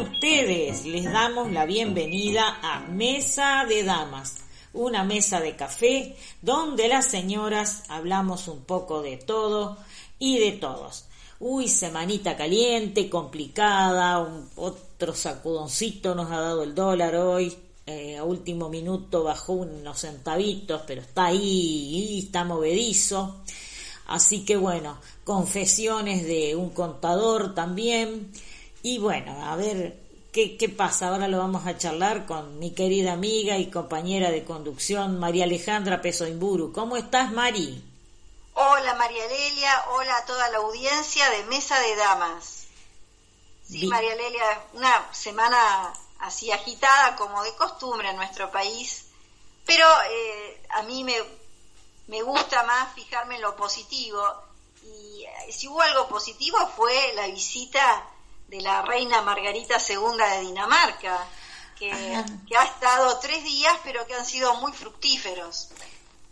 ustedes? Les damos la bienvenida a Mesa de Damas, una mesa de café donde las señoras hablamos un poco de todo y de todos. Uy, semanita caliente, complicada, un, otro sacudoncito nos ha dado el dólar hoy, eh, a último minuto bajó unos centavitos, pero está ahí, está movedizo. Así que bueno, confesiones de un contador también. Y bueno, a ver qué, qué pasa. Ahora lo vamos a charlar con mi querida amiga y compañera de conducción, María Alejandra Peso Imburu. ¿Cómo estás, Mari? Hola, María Lelia. Hola a toda la audiencia de Mesa de Damas. Sí, María Lelia, una semana así agitada como de costumbre en nuestro país, pero eh, a mí me, me gusta más fijarme en lo positivo y eh, si hubo algo positivo fue la visita de la reina Margarita II de Dinamarca, que, que ha estado tres días pero que han sido muy fructíferos.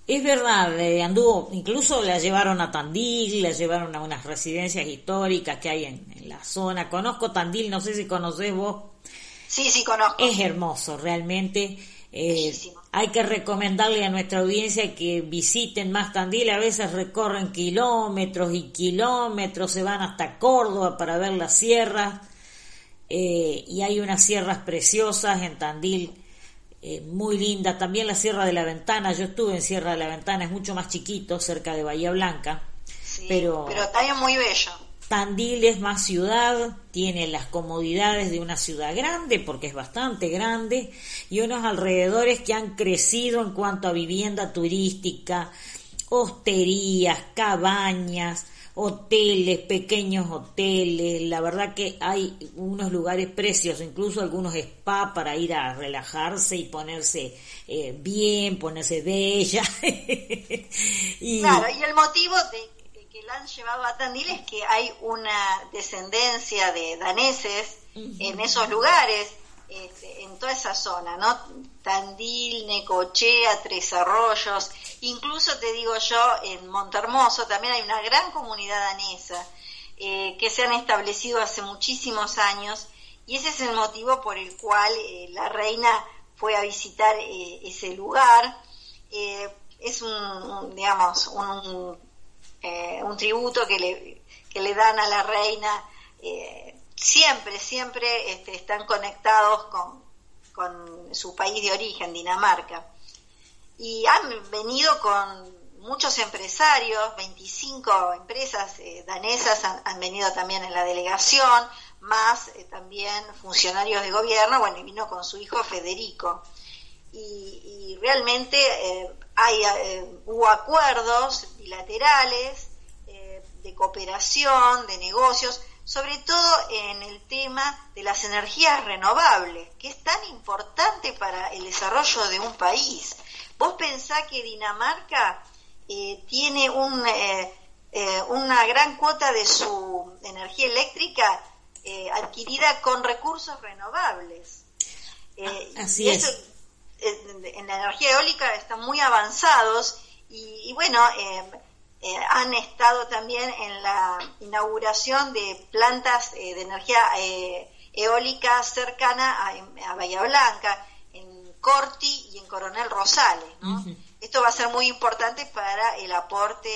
Es verdad, eh, anduvo, incluso la llevaron a Tandil, la llevaron a unas residencias históricas que hay en, en la zona. Conozco Tandil, no sé si conocés vos. Sí, sí, conozco. Es hermoso, realmente. Eh, hay que recomendarle a nuestra audiencia que visiten más Tandil, a veces recorren kilómetros y kilómetros, se van hasta Córdoba para ver las sierras, eh, y hay unas sierras preciosas en Tandil, eh, muy lindas, también la Sierra de la Ventana, yo estuve en Sierra de la Ventana, es mucho más chiquito, cerca de Bahía Blanca, pero, pero también muy bello. Tandil es más ciudad, tiene las comodidades de una ciudad grande, porque es bastante grande, y unos alrededores que han crecido en cuanto a vivienda turística, hosterías, cabañas, hoteles, pequeños hoteles, la verdad que hay unos lugares preciosos, incluso algunos spa para ir a relajarse y ponerse eh, bien, ponerse bella. y, claro, y el motivo de la han llevado a Tandil es que hay una descendencia de daneses en esos lugares, este, en toda esa zona, ¿no? Tandil, Necochea, Tres Arroyos, incluso te digo yo, en Montermoso también hay una gran comunidad danesa eh, que se han establecido hace muchísimos años y ese es el motivo por el cual eh, la reina fue a visitar eh, ese lugar. es un, digamos, un eh, un tributo que le, que le dan a la reina. Eh, siempre, siempre este, están conectados con, con su país de origen, Dinamarca. Y han venido con muchos empresarios, 25 empresas eh, danesas han, venido también en la delegación, más también funcionarios de gobierno, bueno, y vino con su hijo Federico. Y, realmente hay, hubo acuerdos bilaterales, eh, de cooperación, de negocios, sobre todo en el tema de las energías renovables, que es tan importante para el desarrollo de un país. Vos pensás que Dinamarca eh, tiene un, eh, una gran cuota de su energía eléctrica adquirida con recursos renovables. Así es. En la energía eólica están muy avanzados y, bueno, eh, eh, han estado también en la inauguración de plantas eh, de energía eólica cercana a, Bahía Blanca, en Corti y en Coronel Rosales. Esto va a ser muy importante para el aporte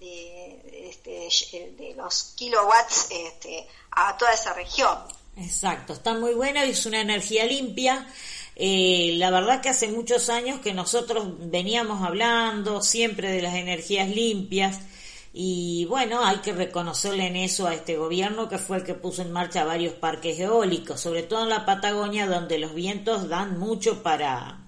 de, este, de los kilowatts este, a toda esa región. Exacto, está muy buena, es una energía limpia eh, la verdad que hace muchos años que nosotros veníamos hablando siempre de las energías limpias y bueno, hay que reconocerle en eso a este gobierno que fue el que puso en marcha varios parques eólicos, sobre todo en la Patagonia donde los vientos dan mucho para,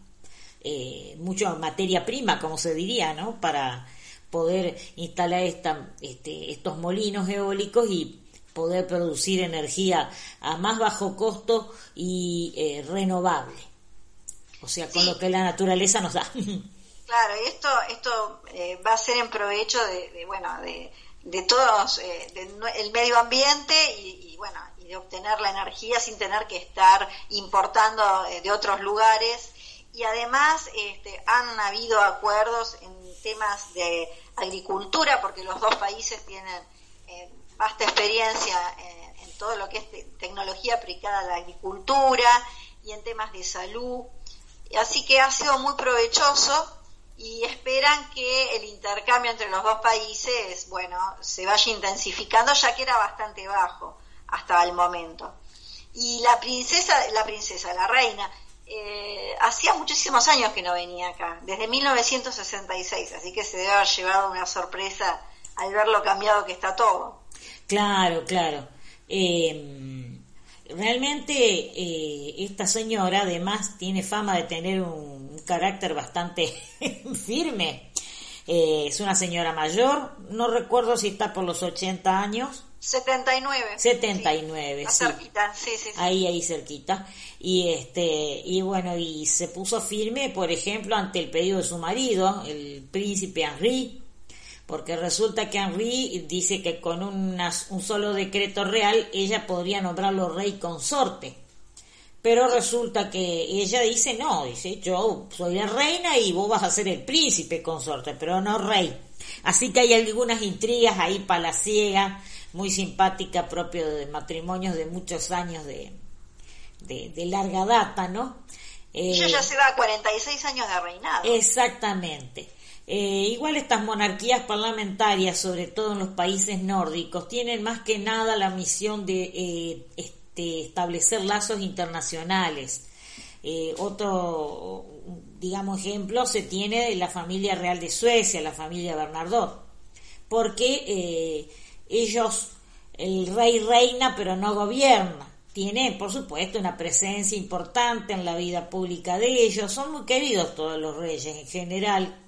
eh, mucho materia prima, como se diría, ¿no? Para poder instalar esta, este, estos molinos eólicos y poder producir energía a más bajo costo y eh, renovable o sea, con lo que la naturaleza nos da. Claro, y esto, esto eh, va a ser en provecho de, bueno, de, de todos, eh, el medio ambiente y, bueno, y de obtener la energía sin tener que estar importando eh, de otros lugares. Y además este, han habido acuerdos en temas de agricultura, porque los dos países tienen vasta experiencia en todo lo que es tecnología aplicada a la agricultura y en temas de salud. Así que ha sido muy provechoso y esperan que el intercambio entre los dos países, bueno, se vaya intensificando ya que era bastante bajo hasta el momento. Y la princesa, la princesa, la reina, eh, hacía muchísimos años que no venía acá, desde 1966, así que se debe haber llevado una sorpresa al ver lo cambiado que está todo. Claro, claro. Eh, realmente eh, esta señora además tiene fama de tener un carácter bastante firme. Eh, es una señora mayor, no recuerdo si está por los 80 años. 79. 79, sí. Cerquita, sí, sí, Ahí, ahí cerquita. Y este, y bueno, y se puso firme, por ejemplo, ante el pedido de su marido, el príncipe Henri, porque resulta que Henri dice que con un solo decreto real ella podría nombrarlo rey consorte pero resulta que ella dice, no, dice, yo soy la reina y vos vas a ser el príncipe consorte, pero no rey. Así que hay algunas intrigas ahí palaciegas, muy simpática, propio de matrimonios de muchos años de, de, larga data, ¿no? ella ya se da 46 años de reinado. Exactamente. Eh, igual estas monarquías parlamentarias, sobre todo en los países nórdicos, tienen más que nada la misión de eh, establecer lazos internacionales. Eh, otro, digamos, ejemplo se tiene de la familia real de Suecia, la familia Bernardot, porque eh, ellos, el rey reina pero no gobierna. Tienen, por supuesto, una presencia importante en la vida pública de ellos. Son muy queridos todos los reyes en general.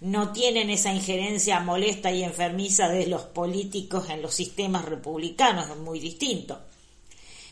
No tienen esa injerencia molesta y enfermiza de los políticos en los sistemas republicanos, es muy distinto.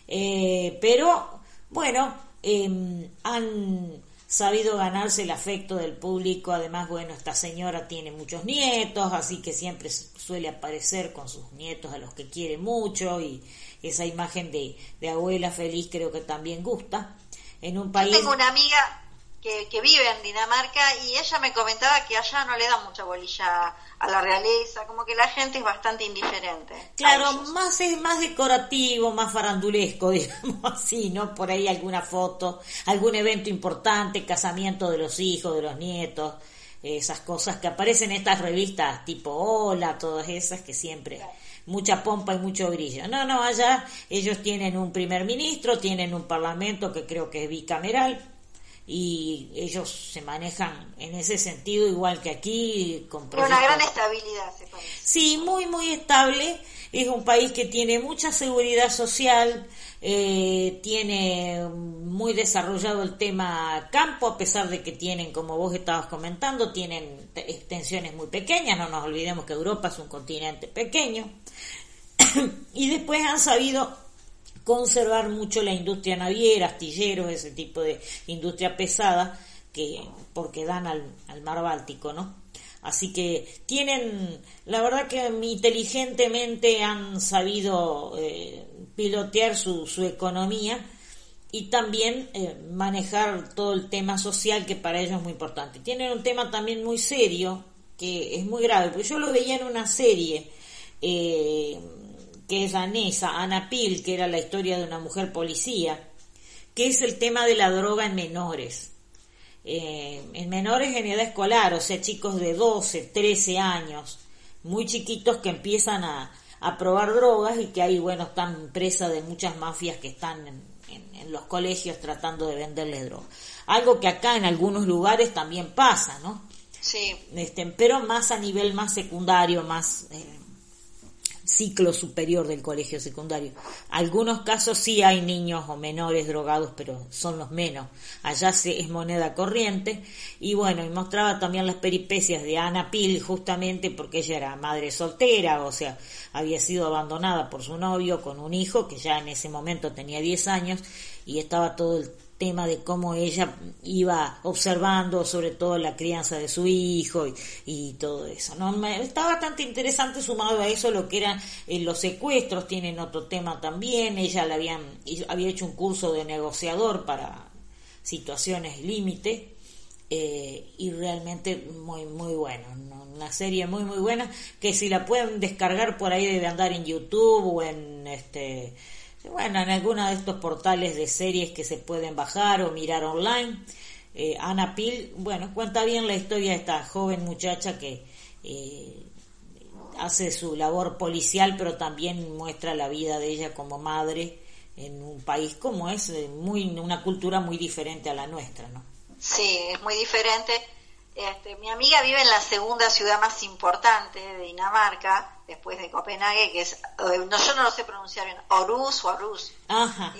Eh, pero bueno, em, han sabido ganarse el afecto del público. Además, bueno, esta señora tiene muchos nietos, así que siempre suele aparecer con sus nietos a los que quiere mucho y esa imagen de, de abuela feliz creo que también gusta. En un país... tengo una amiga que, vive en Dinamarca y ella me comentaba que allá no le da mucha bolilla a la realeza, como que la gente es bastante indiferente. Claro, más es más decorativo, más farandulesco, digamos así, ¿no? Por ahí alguna foto, algún evento importante, casamiento de los hijos, de los nietos, esas cosas que aparecen en estas revistas tipo Hola, todas esas que siempre mucha pompa y mucho brillo. No, no, allá ellos tienen un primer ministro, tienen un parlamento que creo que es bicameral, y ellos se manejan en ese sentido igual que aquí con una gran estabilidad se parece. sí muy muy estable. Es un país que tiene mucha seguridad social eh, tiene muy desarrollado el tema campo a pesar de que tienen como vos estabas comentando tienen extensiones muy pequeñas. No nos olvidemos que Europa es un continente pequeño. Y después han sabido conservar mucho la industria naviera, astilleros, ese tipo de industria pesada, que porque dan al, mar Báltico, ¿no? Así que tienen, la verdad que inteligentemente han sabido eh, pilotear su, su, economía y también eh, manejar todo el tema social que para ellos es muy importante. Tienen un tema también muy serio, que es muy grave, porque yo lo veía en una serie eh, que es danesa, Anna Pil, que era la historia de una mujer policía, que es el tema de la droga en menores. Eh, en menores en edad escolar, o sea, chicos de 12, 13 años, muy chiquitos que empiezan a, probar drogas y que ahí, bueno, están presas de muchas mafias que están en, los colegios tratando de venderles droga. Algo que acá en algunos lugares también pasa, ¿no? Sí. Este, pero más a nivel más secundario, más... Eh, ciclo superior del colegio secundario. Algunos casos sí hay niños o menores drogados, pero son los menos. Allá se, es moneda corriente. Y bueno, y mostraba también las peripecias de Ana Pil, justamente porque ella era madre soltera, o sea, había sido abandonada por su novio con un hijo que ya en ese momento tenía 10 años y estaba todo el tema de cómo ella iba observando sobre todo la crianza de su hijo y, todo eso. ¿no? Está bastante interesante sumado a eso lo que eran eh, los secuestros, tienen otro tema también, ella le habían, había hecho un curso de negociador para situaciones límite eh, y realmente muy muy bueno una serie muy muy buena que si la pueden descargar por ahí debe andar en YouTube o en este bueno en alguno de estos portales de series que se pueden bajar o mirar online eh, Ana Pil bueno cuenta bien la historia de esta joven muchacha que eh, hace su labor policial pero también muestra la vida de ella como madre en un país como es muy una cultura muy diferente a la nuestra no Sí, es muy diferente. Este, mi amiga vive en la segunda ciudad más importante de Dinamarca, después de Copenhague, que es, eh, no, yo no lo sé pronunciar bien, Aarhus o Aarhus. Ajá.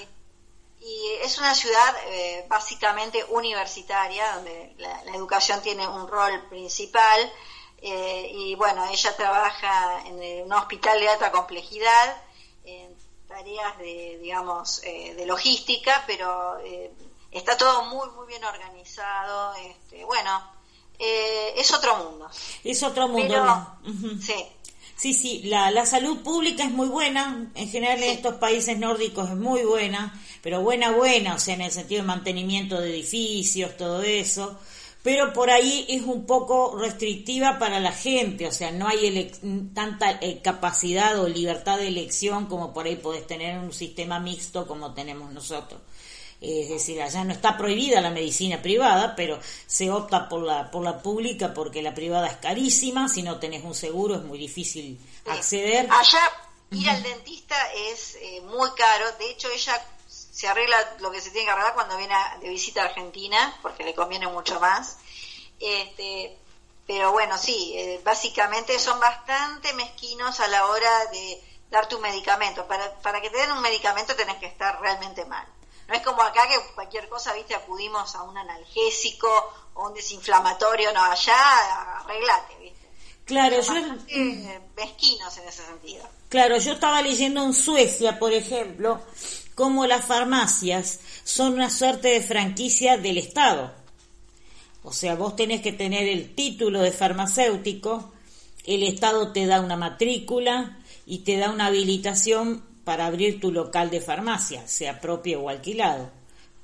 Y, es una ciudad eh, básicamente universitaria, donde la, educación tiene un rol principal. Eh, y bueno, ella trabaja en un hospital de alta complejidad, en tareas de, digamos, de logística, pero está todo muy, muy bien organizado. Este, bueno, eh, es otro mundo. Es otro mundo. Sí. Sí, sí, la, la salud pública es muy buena, en general en estos países nórdicos es muy buena, pero buena, buena, o sea, en el sentido de mantenimiento de edificios, todo eso, pero por ahí es un poco restrictiva para la gente, o sea, no hay tanta eh, capacidad o libertad de elección como por ahí podés tener en un sistema mixto como tenemos nosotros es decir, allá no está prohibida la medicina privada, pero se opta por la, por la pública porque la privada es carísima, si no tenés un seguro es muy difícil acceder. Allá ir al dentista es eh, muy caro, de hecho ella se arregla lo que se tiene que arreglar cuando viene de visita a Argentina, porque le conviene mucho más. Este, pero bueno, sí, eh, básicamente son bastante mezquinos a la hora de darte un medicamento. Para, para que te den un medicamento tenés que estar realmente mal. No es como acá que cualquier cosa, viste, acudimos a un analgésico o un desinflamatorio, no, allá arreglate, viste. Claro, yo... Mezquinos en ese sentido. Claro, yo estaba leyendo en Suecia, por ejemplo, cómo las farmacias son una suerte de franquicia del Estado. O sea, vos tenés que tener el título de farmacéutico, el Estado te da una matrícula y te da una habilitación para abrir tu local de farmacia, sea propio o alquilado.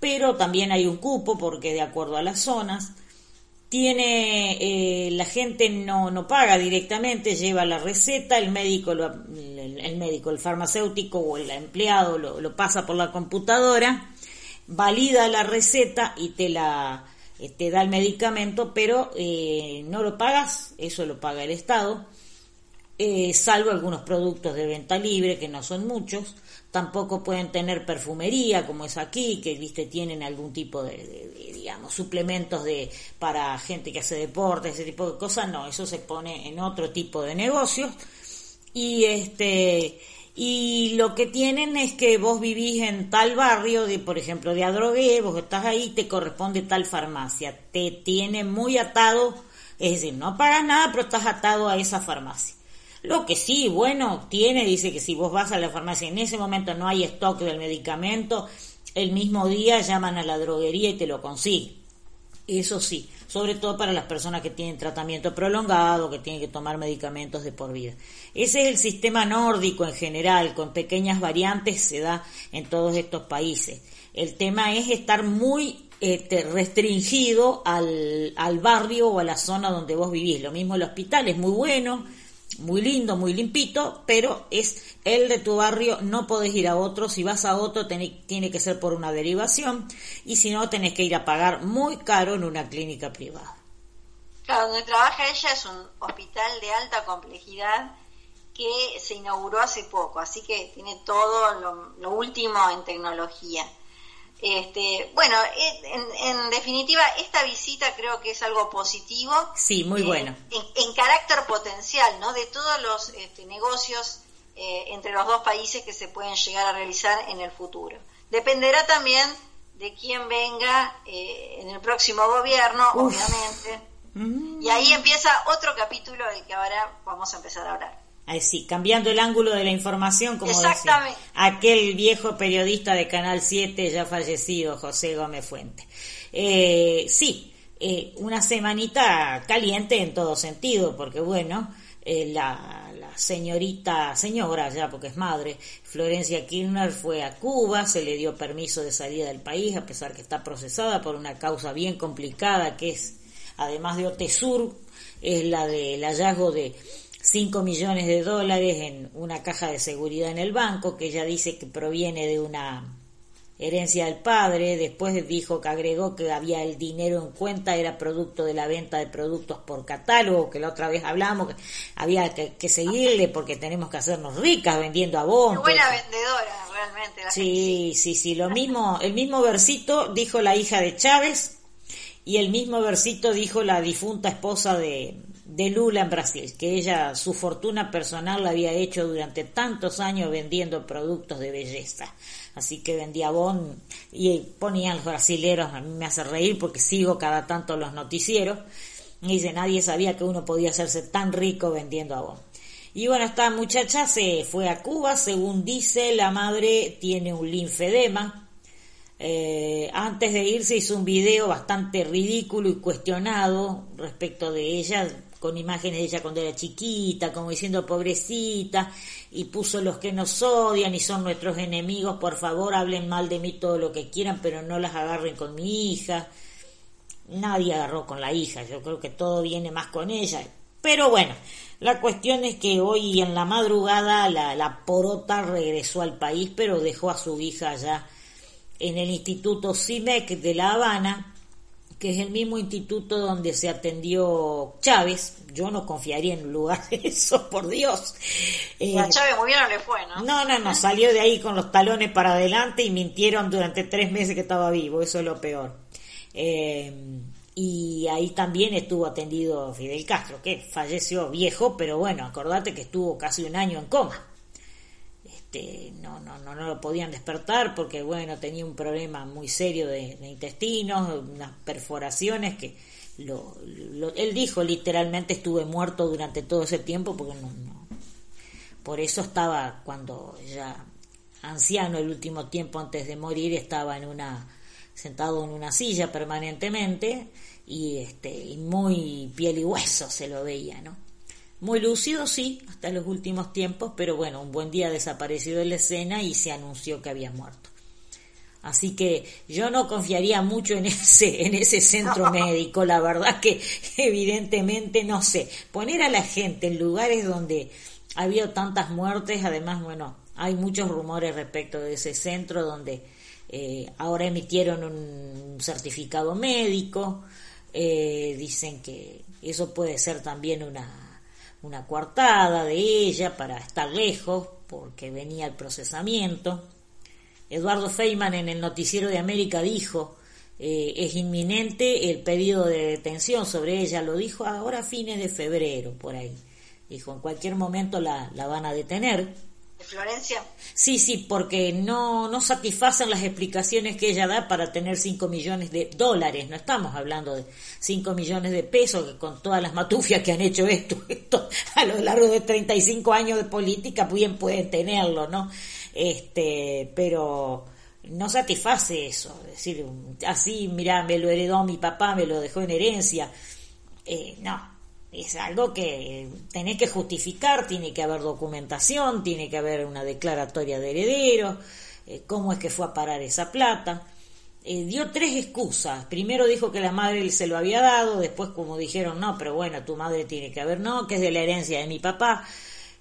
Pero también hay un cupo porque de acuerdo a las zonas, tiene eh, la gente no, no paga directamente, lleva la receta, el médico, el, médico, el farmacéutico o el empleado lo, pasa por la computadora, valida la receta y te la eh, te da el medicamento, pero eh, no lo pagas, eso lo paga el Estado eh, salvo algunos productos de venta libre, que no son muchos. Tampoco pueden tener perfumería, como es aquí, que viste tienen algún tipo de, digamos, suplementos de para gente que hace deporte, ese tipo de cosas. No, eso se pone en otro tipo de negocios. Y este y lo que tienen es que vos vivís en tal barrio, de por ejemplo de Adrogué, vos estás ahí, te corresponde tal farmacia. Te tiene muy atado, es decir, no pagas nada, pero estás atado a esa farmacia. Lo que sí, bueno, tiene, dice que si vos vas a la farmacia en ese momento no hay stock del medicamento, el mismo día llaman a la droguería y te lo consiguen. Eso sí, sobre todo para las personas que tienen tratamiento prolongado, que tienen que tomar medicamentos de por vida. Ese es el sistema nórdico en general, con pequeñas variantes se da en todos estos países. El tema es estar muy este, restringido al, al barrio o a la zona donde vos vivís. Lo mismo el hospital es muy bueno, muy lindo, muy limpito, pero es el de tu barrio, no podés ir a otro, si vas a otro tiene que ser por una derivación y si no tenés que ir a pagar muy caro en una clínica privada. Claro, donde trabaja ella es un hospital de alta complejidad que se inauguró hace poco, así que tiene todo lo último en tecnología. Este, bueno, en, definitiva, esta visita creo que es algo positivo. Sí, muy eh, bueno. En, carácter potencial, ¿no? De todos los este, negocios eh, entre los dos países que se pueden llegar a realizar en el futuro. Dependerá también de quién venga eh, en el próximo gobierno, obviamente. Mm. Y ahí empieza otro capítulo del que ahora vamos a empezar a hablar. Sí, cambiando el ángulo de la información, como decía aquel viejo periodista de Canal 7 ya fallecido, José Gómez Fuente. Eh, sí, eh, una semanita caliente en todo sentido, porque bueno, eh, la, señorita, señora ya porque es madre, Florencia Kirchner fue a Cuba, se le dio permiso de salida del país a pesar que está procesada por una causa bien complicada que es, además de Otesur, es la del hallazgo de 5 millones de dólares en una caja de seguridad en el banco que ella dice que proviene de una herencia del padre, después dijo que agregó que había el dinero en cuenta, era producto de la venta de productos por catálogo, que la otra vez hablamos, que había que, seguirle porque tenemos que hacernos ricas vendiendo a vos. buena vendedora, realmente. sí, sí, sí, lo mismo, el mismo versito dijo la hija de Chávez y el mismo versito dijo la difunta esposa de, de Lula en Brasil, que ella su fortuna personal la había hecho durante tantos años vendiendo productos de belleza así que vendía bon y ponían los brasileros, a mí me hace reír porque sigo cada tanto los noticieros, y dice, nadie sabía que uno podía hacerse tan rico vendiendo bon. Y bueno, esta muchacha se fue a Cuba, según dice, la madre tiene un linfedema. Eh, antes de irse hizo un video bastante ridículo y cuestionado respecto de ella, con imágenes de ella cuando era chiquita, como diciendo pobrecita, y puso los que nos odian y son nuestros enemigos, por favor hablen mal de mí todo lo que quieran, pero no las agarren con mi hija. Nadie agarró con la hija, yo creo que todo viene más con ella. Pero bueno, la cuestión es que hoy en la madrugada la, la porota regresó al país, pero dejó a su hija allá en el Instituto CIMEC de La Habana, que es el mismo instituto donde se atendió Chávez. Yo no confiaría en un lugar de eso, por Dios. Eh, a Chávez muy bien no le fue, ¿no? No, no, no, salió de ahí con los talones para adelante y mintieron durante tres meses que estaba vivo, eso es lo peor. Eh, y ahí también estuvo atendido Fidel Castro, que falleció viejo, pero bueno, acordate que estuvo casi un año en coma. Este, no, no, no, no lo podían despertar porque, bueno, tenía un problema muy serio de, intestinos, unas perforaciones que lo, él dijo literalmente estuve muerto durante todo ese tiempo porque no, no, por eso estaba cuando ya anciano el último tiempo antes de morir estaba en una sentado en una silla permanentemente y este y muy piel y hueso se lo veía no muy lúcido, sí, hasta los últimos tiempos, pero bueno, un buen día desapareció de la escena y se anunció que había muerto. Así que yo no confiaría mucho en ese, en ese centro médico, la verdad que evidentemente no sé. Poner a la gente en lugares donde ha habido tantas muertes, además, bueno, hay muchos rumores respecto de ese centro donde eh, ahora emitieron un certificado médico, eh, dicen que eso puede ser también una una coartada de ella para estar lejos, porque venía el procesamiento. Eduardo Feynman en el Noticiero de América dijo, eh, es inminente el pedido de detención sobre ella, lo dijo ahora a fines de febrero, por ahí. Dijo, en cualquier momento la, la van a detener Florencia? Sí, sí, porque no, no satisfacen las explicaciones que ella da para tener 5 millones de dólares. No estamos hablando de 5 millones de pesos, con todas las matufias que han hecho esto, esto a lo largo de 35 años de política, bien pueden tenerlo, ¿no? Este, pero no satisface eso. Es decir, así, mira, me lo heredó mi papá, me lo dejó en herencia. Eh, no, es algo que tenés que justificar, tiene que haber documentación, tiene que haber una declaratoria de heredero, eh, cómo es que fue a parar esa plata. Eh, dio tres excusas. Primero dijo que la madre se lo había dado, después como dijeron, no, pero bueno, tu madre tiene que haber, no, que es de la herencia de mi papá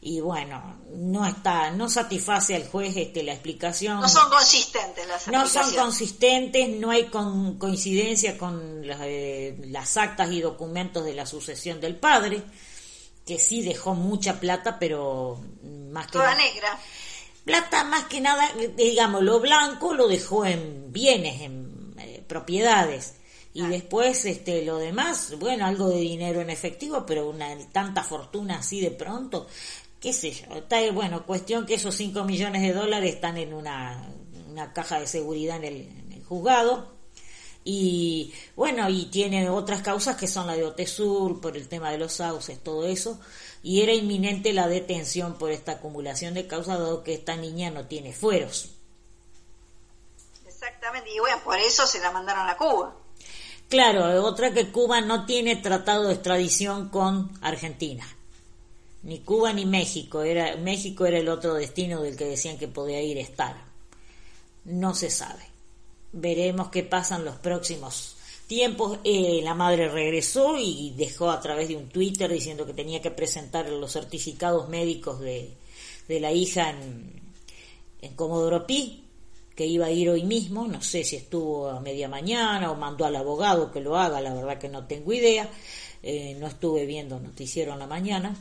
y bueno, no está, no satisface al juez este, la explicación. No son consistentes las No son consistentes, no hay con, coincidencia con las, eh, las actas y documentos de la sucesión del padre, que sí dejó mucha plata, pero más que... Toda negra. Plata más que nada, digamos, lo blanco lo dejó en bienes, en eh, propiedades. Y después este lo demás, bueno, algo de dinero en efectivo, pero una tanta fortuna así de pronto, qué sé yo, está, bueno, cuestión que esos 5 millones de dólares están en una, una caja de seguridad en el, juzgado, y bueno, y tiene otras causas que son la de Otesur, por el tema de los sauces, todo eso, y era inminente la detención por esta acumulación de causas, dado que esta niña no tiene fueros. Exactamente, y bueno, por eso se la mandaron a Cuba. Claro, otra que Cuba no tiene tratado de extradición con Argentina ni Cuba ni México, era, México era el otro destino del que decían que podía ir estar. No se sabe. Veremos qué pasan los próximos tiempos. Eh, la madre regresó y dejó a través de un Twitter diciendo que tenía que presentar los certificados médicos de, de la hija en, en Comodoro Pi, que iba a ir hoy mismo, no sé si estuvo a media mañana o mandó al abogado que lo haga, la verdad que no tengo idea, eh, no estuve viendo noticiero en la mañana,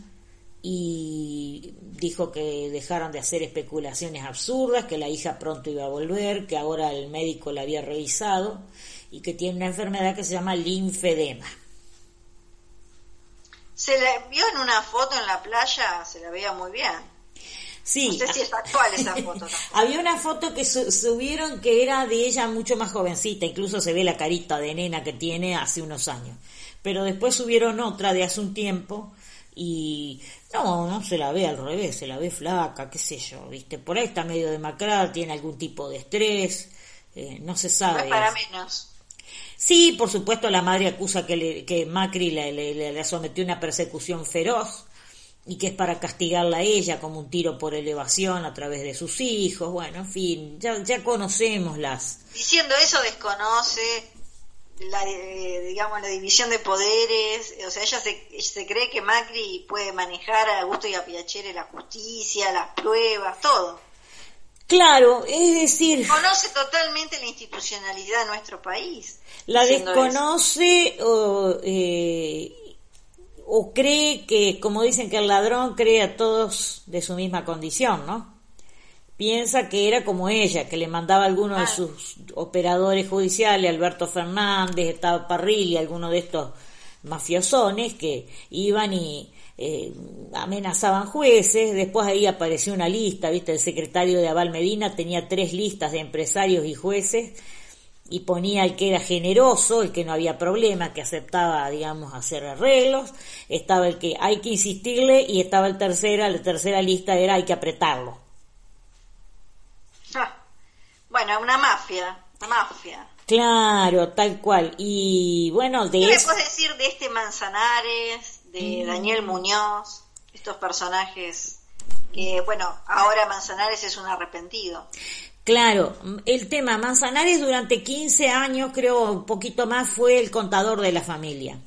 y dijo que dejaran de hacer especulaciones absurdas, que la hija pronto iba a volver, que ahora el médico la había revisado y que tiene una enfermedad que se llama linfedema. Se la vio en una foto en la playa, se la veía muy bien. Sí. No sé si es actual esa foto. Había una foto que subieron que era de ella mucho más jovencita, incluso se ve la carita de nena que tiene hace unos años. Pero después subieron otra de hace un tiempo y no, no se la ve al revés, se la ve flaca, qué sé yo, ¿viste? Por ahí está medio demacrada, tiene algún tipo de estrés, eh, no se sabe. No para menos. Sí, por supuesto, la madre acusa que, le, que Macri le, le, le sometió una persecución feroz y que es para castigarla a ella como un tiro por elevación a través de sus hijos, bueno, en fin, ya, ya conocemos las... Diciendo eso desconoce la, digamos, la división de poderes, o sea, ella se, se cree que Macri puede manejar a gusto y a Piacere la justicia, las pruebas, todo. Claro, es decir... Conoce totalmente la institucionalidad de nuestro país. La desconoce o, eh, o cree que, como dicen que el ladrón cree a todos de su misma condición, ¿no? Piensa que era como ella, que le mandaba a alguno de sus operadores judiciales, Alberto Fernández, estaba Parrilli, alguno de estos mafiosones que iban y eh, amenazaban jueces, después ahí apareció una lista, viste, el secretario de Aval Medina tenía tres listas de empresarios y jueces y ponía el que era generoso, el que no había problema, que aceptaba, digamos, hacer arreglos, estaba el que hay que insistirle y estaba el tercera, la tercera lista era hay que apretarlo. Bueno, una mafia, una mafia. Claro, tal cual. Y bueno, de ¿Qué me puedes decir de este Manzanares, de mm. Daniel Muñoz, estos personajes que, bueno, ahora Manzanares es un arrepentido? Claro, el tema Manzanares durante 15 años, creo un poquito más, fue el contador de la familia.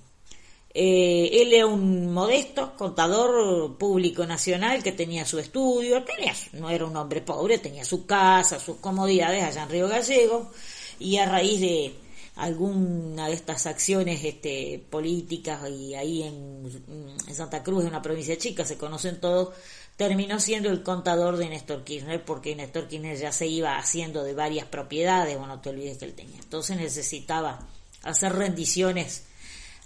Eh, él era un modesto contador público nacional que tenía su estudio, tenía, no era un hombre pobre, tenía su casa, sus comodidades allá en Río Gallego y a raíz de alguna de estas acciones este, políticas y ahí en, Santa Cruz, en una provincia chica, se conocen todos, terminó siendo el contador de Néstor Kirchner porque Néstor Kirchner ya se iba haciendo de varias propiedades, bueno, no te olvides que él tenía. Entonces necesitaba hacer rendiciones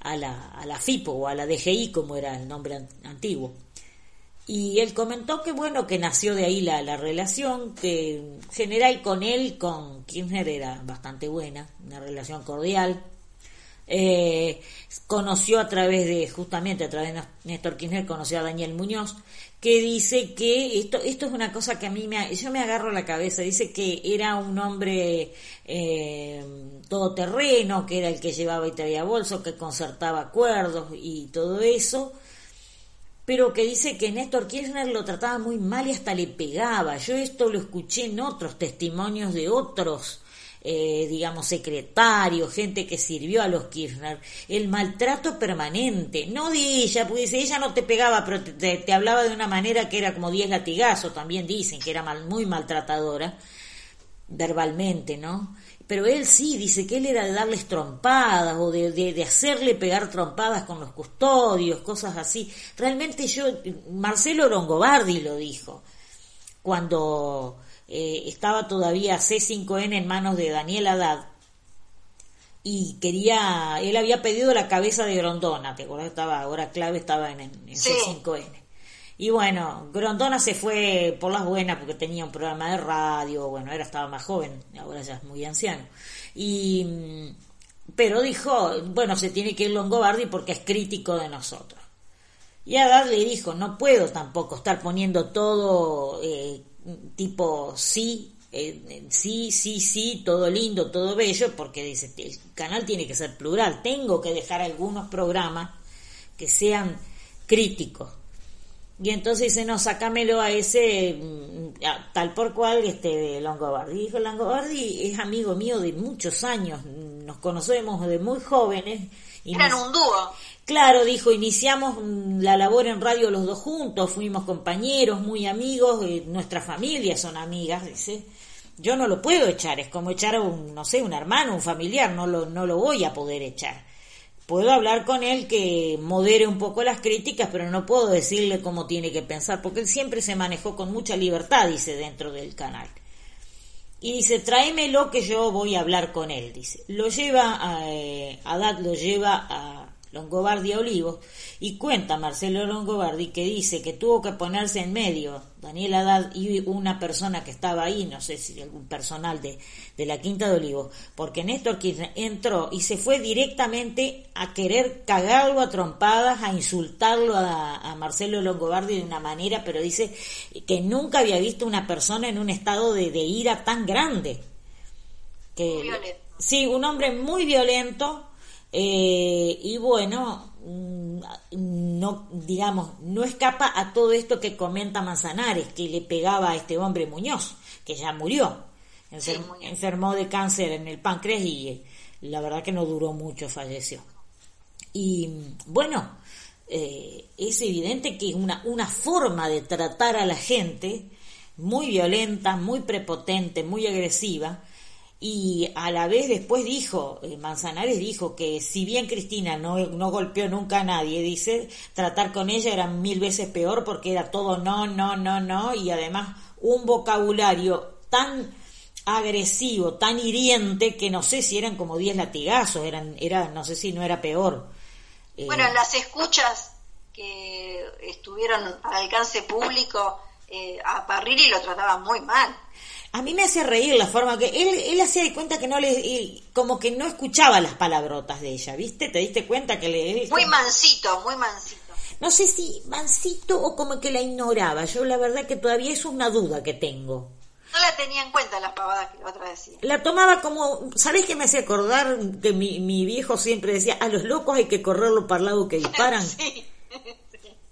a la, a la FIPO o a la DGI, como era el nombre antiguo. Y él comentó que bueno, que nació de ahí la, la relación, que en general con él, con Kirchner era bastante buena, una relación cordial. Eh, conoció a través de, justamente a través de Néstor Kirchner, conoció a Daniel Muñoz, que dice que esto, esto es una cosa que a mí me, yo me agarro la cabeza, dice que era un hombre eh, todoterreno, que era el que llevaba y traía bolsos, que concertaba acuerdos y todo eso, pero que dice que Néstor Kirchner lo trataba muy mal y hasta le pegaba. Yo esto lo escuché en otros testimonios de otros eh, digamos, secretario, gente que sirvió a los Kirchner, el maltrato permanente, no de ella, porque dice, ella no te pegaba, pero te, hablaba de una manera que era como diez latigazos, también dicen que era muy maltratadora, verbalmente, ¿no? Pero él sí, dice que él era de darles trompadas o de, de, de hacerle pegar trompadas con los custodios, cosas así. Realmente yo, Marcelo Longobardi lo dijo, cuando eh, estaba todavía C5N en manos de Daniel Haddad y quería, él había pedido la cabeza de Grondona, te estaba, ahora clave estaba en, C5N. Y bueno, Grondona se fue por las buenas porque tenía un programa de radio, bueno, era estaba más joven, ahora ya es muy anciano. Y mm, pero dijo, bueno, se tiene que ir Longobardi porque es crítico de nosotros. Y Haddad le dijo, no puedo tampoco estar poniendo todo eh, tipo sí, eh, sí, sí, sí, todo lindo, todo bello, porque dice, el canal tiene que ser plural, tengo que dejar algunos programas que sean críticos. Y entonces dice, no, sacámelo a ese mm, tal por cual este de Longobardi. Dijo, Longobardi es amigo mío de muchos años, nos conocemos de muy jóvenes. Y Eran un dúo. Claro, dijo, iniciamos la labor en radio los dos juntos, fuimos compañeros, muy amigos, eh, nuestras familias son amigas, dice. Yo no lo puedo echar, es como echar a un, no sé, un hermano, un familiar, no lo, no lo voy a poder echar. Puedo hablar con él que modere un poco las críticas, pero no puedo decirle cómo tiene que pensar, porque él siempre se manejó con mucha libertad, dice, dentro del canal. Y dice, tráemelo que yo voy a hablar con él, dice. Lo lleva, a, eh, lo lleva a, Longobardi a Olivos, y cuenta Marcelo Longobardi que dice que tuvo que ponerse en medio Daniel Haddad y una persona que estaba ahí, no sé si algún personal de, de la Quinta de Olivos, porque Néstor Kirchner entró y se fue directamente a querer cagarlo a trompadas, a insultarlo a, Marcelo Longobardi de una manera, pero dice que nunca había visto una persona en un estado de, de ira tan grande. Que, sí, un hombre muy violento, eh, y bueno, mm, no, digamos, no escapa a todo esto que comenta Manzanares, que le pegaba a este hombre Muñoz, que ya murió. enfermó de cáncer en el páncreas y eh, la verdad que no duró mucho, falleció. Y bueno, eh, es evidente que es una, una forma de tratar a la gente muy violenta, muy prepotente, muy agresiva, y a la vez después dijo, eh, Manzanares dijo que si bien Cristina no, no golpeó nunca a nadie, dice, tratar con ella era mil veces peor porque era todo no, no, no, no, y además un vocabulario tan agresivo, tan hiriente, que no sé si eran como diez latigazos, eran, era, no sé si no era peor. Eh, bueno, en las escuchas que estuvieron al alcance público, eh, a Parrilli lo trataban muy mal a mí me hace reír la forma que él, él hacía de cuenta que no le, como que no escuchaba las palabrotas de ella, ¿viste? ¿Te diste cuenta que le... muy mansito, muy mansito. No sé si mansito o como que la ignoraba. Yo la verdad que todavía es una duda que tengo. No la tenía en cuenta las pavadas que la otra decía. La tomaba como, ¿sabés qué me hace acordar? Que mi, mi viejo siempre decía, a los locos hay que correrlo para el lado que disparan. sí.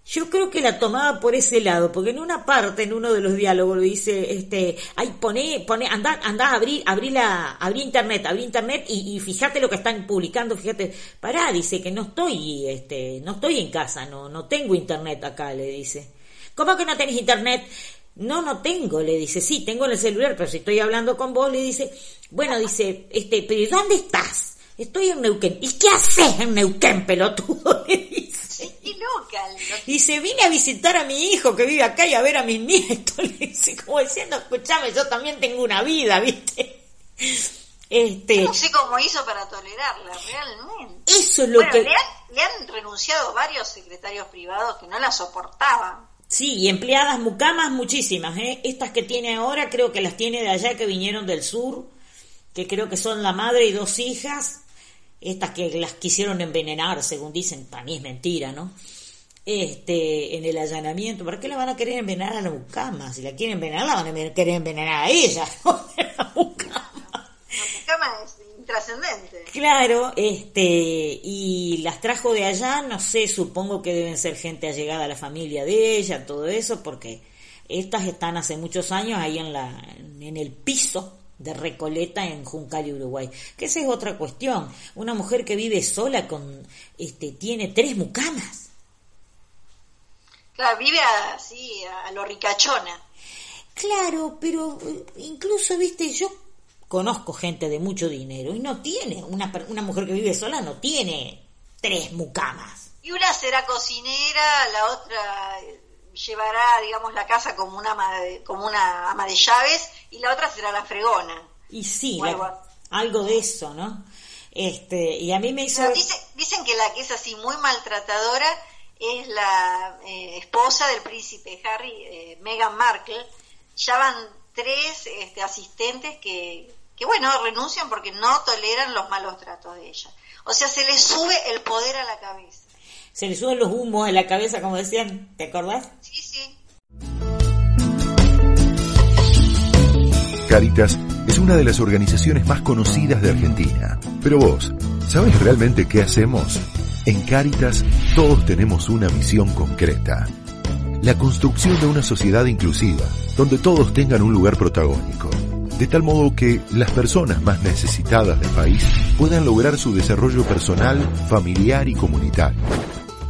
Yo creo que la tomaba por ese lado, porque en una parte, en uno de los diálogos, dice, este, ay, pone, pone, anda, anda a abrir, abrí la, abrí internet, abrí internet y, fíjate lo que están publicando, fíjate, pará, dice que no estoy, este, no estoy en casa, no, no tengo internet acá, le dice. ¿Cómo que no tenés internet? No, no tengo, le dice, sí, tengo en el celular, pero si estoy hablando con vos, le dice, bueno, dice, este, pero ¿dónde estás? Estoy en Neuquén. ¿Y qué haces en Neuquén, pelotudo? Le. Y se vine a visitar a mi hijo que vive acá y a ver a mis nietos. Le dice, como diciendo, escúchame, yo también tengo una vida, ¿viste? Este, no sé cómo hizo para tolerarla, realmente. Eso es lo que... Le han, le han renunciado varios secretarios privados que no la soportaban. Sí, y empleadas mucamas muchísimas, ¿eh? Estas que tiene ahora creo que las tiene de allá que vinieron del sur, que creo que son la madre y dos hijas, estas que las quisieron envenenar, según dicen, para mí es mentira, ¿no? Este, en el allanamiento, ¿para qué la van a querer envenenar a la mucama? Si la quieren envenenar, la van a querer envenenar a ella, ¿no? La mucama. La mucama es intrascendente. Claro, este, y las trajo de allá, no sé, supongo que deben ser gente allegada a la familia de ella, todo eso, porque estas están hace muchos años ahí en la, en el piso de Recoleta en Juncal, Uruguay. Que esa es otra cuestión. Una mujer que vive sola con, este, tiene tres mucamas. Claro, vive así, a lo ricachona. Claro, pero eh, incluso, viste, yo conozco gente de mucho dinero y no tiene, una, una mujer que vive sola no tiene tres mucamas. Y una será cocinera, la otra llevará, digamos, la casa como una ama de, como una ama de llaves y la otra será la fregona. Y sí, algo, de eso, ¿no? Este, y a mí me hizo... dicen que la que es así muy maltratadora es la eh, esposa del príncipe Harry, eh, Meghan Markle. Ya van tres este, asistentes que, que, bueno, renuncian porque no toleran los malos tratos de ella. O sea, se les sube el poder a la cabeza se le suben los humos en la cabeza, como decían, ¿te acordás? Sí, sí. Caritas es una de las organizaciones más conocidas de Argentina. Pero vos, ¿sabes realmente qué hacemos? En Caritas todos tenemos una misión concreta la construcción de una sociedad inclusiva, donde todos tengan un lugar protagónico, de tal modo que las personas más necesitadas del país puedan lograr su desarrollo personal, familiar y comunitario.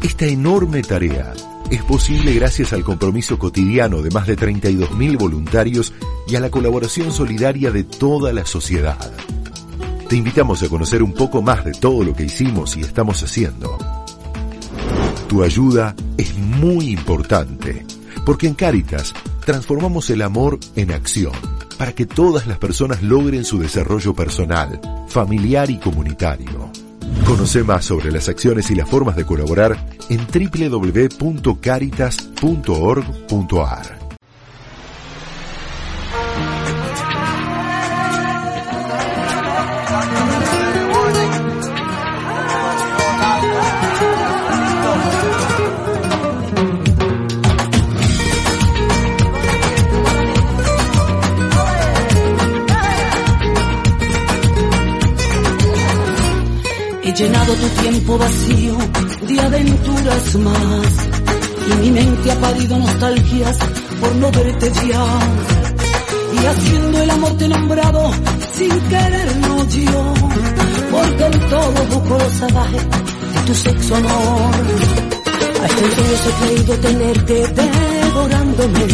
Esta enorme tarea es posible gracias al compromiso cotidiano de más de 32.000 voluntarios y a la colaboración solidaria de toda la sociedad. Te invitamos a conocer un poco más de todo lo que hicimos y estamos haciendo. Tu ayuda es muy importante, porque en Cáritas transformamos el amor en acción para que todas las personas logren su desarrollo personal, familiar y comunitario. Conoce más sobre las acciones y las formas de colaborar en www.caritas.org.ar. tu tiempo vacío de aventuras más. Y mi mente ha parido nostalgias por no verte ya. Y haciendo el amor te nombrado sin quererlo yo. Porque en todo busco lo salvaje de tu sexo amor. Hasta entonces he creído tenerte devorándome.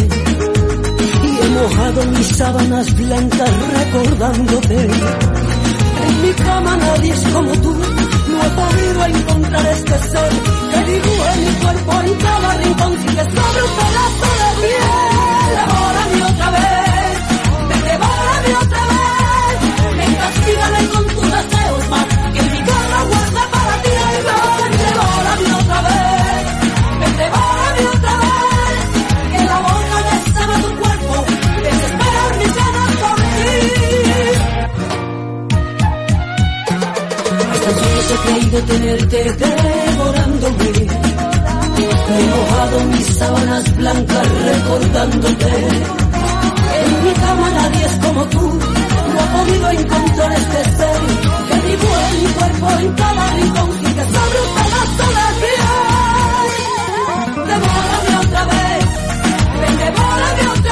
Y he mojado mis sábanas blancas recordándote. En mi cama nadie es como tú no he podido encontrar este ser que dibuje mi cuerpo en cada rincón sin que sobre un pedazo de piel. Devórame otra vez, me devórame otra vez, creído tenerte devorándome. He mojado mis sábanas blancas recordándote. En mi cama nadie es como tú. No he podido encontrar este ser que dibuje mi cuerpo en cada rincón y que sobre un pedazo de piel. Devórame otra vez, ven, devórame otra vez.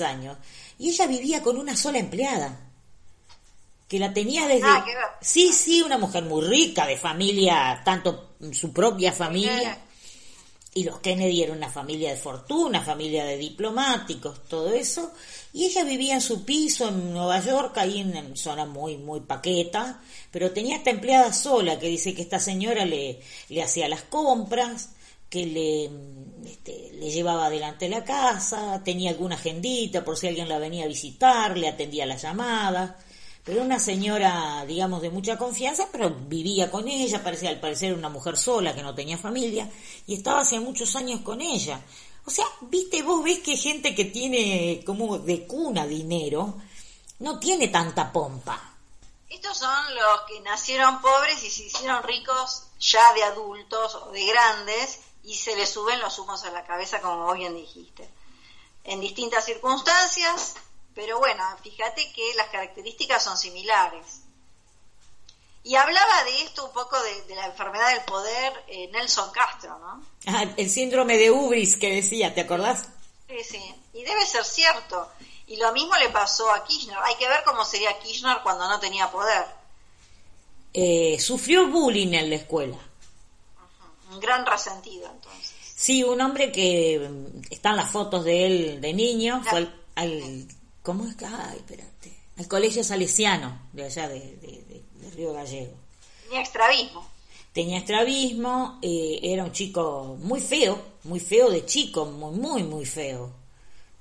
Varios años, y ella vivía con una sola empleada, que la tenía desde... Ah, qué Sí, sí, una mujer muy rica, de familia, tanto su propia familia, y los Kennedy eran una familia de fortuna, familia de diplomáticos, todo eso, y ella vivía en su piso en Nueva York, ahí en una zona muy, muy paqueta, pero tenía esta empleada sola que dice que esta señora le, le hacía las compras, que le, este, le llevaba adelante la casa, tenía alguna agendita por si alguien la venía a visitar, le atendía las llamadas, pero una señora, digamos, de mucha confianza, pero vivía con ella, parecía al parecer una mujer sola que no tenía familia, y estaba hace muchos años con ella. O sea, viste, vos ves que gente que tiene como de cuna dinero, no tiene tanta pompa. Estos son los que nacieron pobres y se hicieron ricos ya de adultos o de grandes y se les suben los humos a la cabeza, como vos bien dijiste. En distintas circunstancias, pero bueno, fíjate que las características son similares. Y hablaba de esto un poco de, la enfermedad del poder eh, Nelson Castro, ¿no? Ah, el síndrome de Ubris que decía, ¿te acordás? Sí, sí, y debe ser cierto. Y lo mismo le pasó a Kirchner. Hay que ver cómo sería Kirchner cuando no tenía poder. Eh, sufrió bullying en la escuela. Un gran resentido, entonces. Sí, un hombre que mm, están las fotos de él de niño, fue al ¿Cómo es que? Ay, espérate. El colegio salesiano de allá de, Río Gallego. Tenía extravismo. Tenía extravismo, eh, era un chico muy feo, muy feo de chico, muy, muy, muy feo.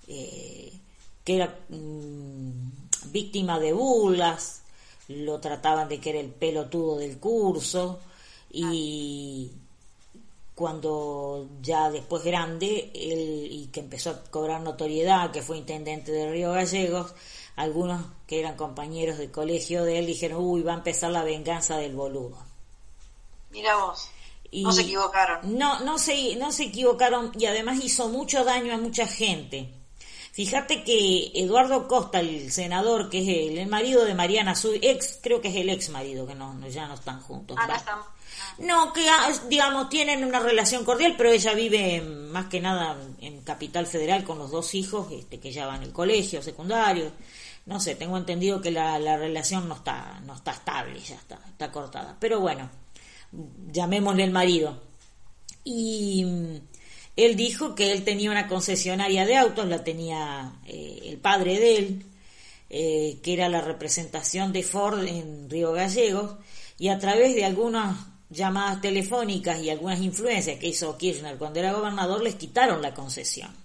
Eh, que era mm, víctima de burlas, lo trataban de que era el pelotudo del curso y cuando ya después grande, él, y que empezó a cobrar notoriedad, que fue intendente de Río Gallegos, algunos que eran compañeros de colegio de él dijeron, uy, va a empezar la venganza del boludo. Mira vos. no se equivocaron. No, no se, no se equivocaron y además hizo mucho daño a mucha gente. Fíjate que Eduardo Costa, el senador, que es el, marido de Mariana, su ex, creo que es el ex marido, que no, ya no están juntos. Ah, están no, que ah, digamos tienen una relación cordial, pero ella vive más que nada en Capital Federal con los dos hijos este, que ya van al colegio secundario. No sé, tengo entendido que la, la relación no está, no está estable, ya está, está cortada. Pero bueno, llamémosle el marido. Y mm, él dijo que él tenía una concesionaria de autos, la tenía eh, el padre de él, eh, que era la representación de Ford en Río Gallegos, y a través de algunos llamadas telefónicas y algunas influencias que hizo Kirchner cuando era gobernador les quitaron la concesión.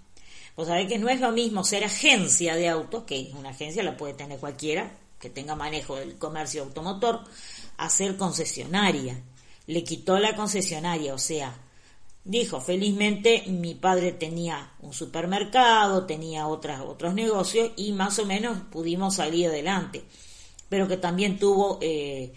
Vos sabés que no es lo mismo ser agencia de autos, que una agencia la puede tener cualquiera que tenga manejo del comercio automotor, a ser concesionaria. Le quitó la concesionaria, o sea, dijo, felizmente mi padre tenía un supermercado, tenía otras, otros negocios y más o menos pudimos salir adelante, pero que también tuvo... Eh,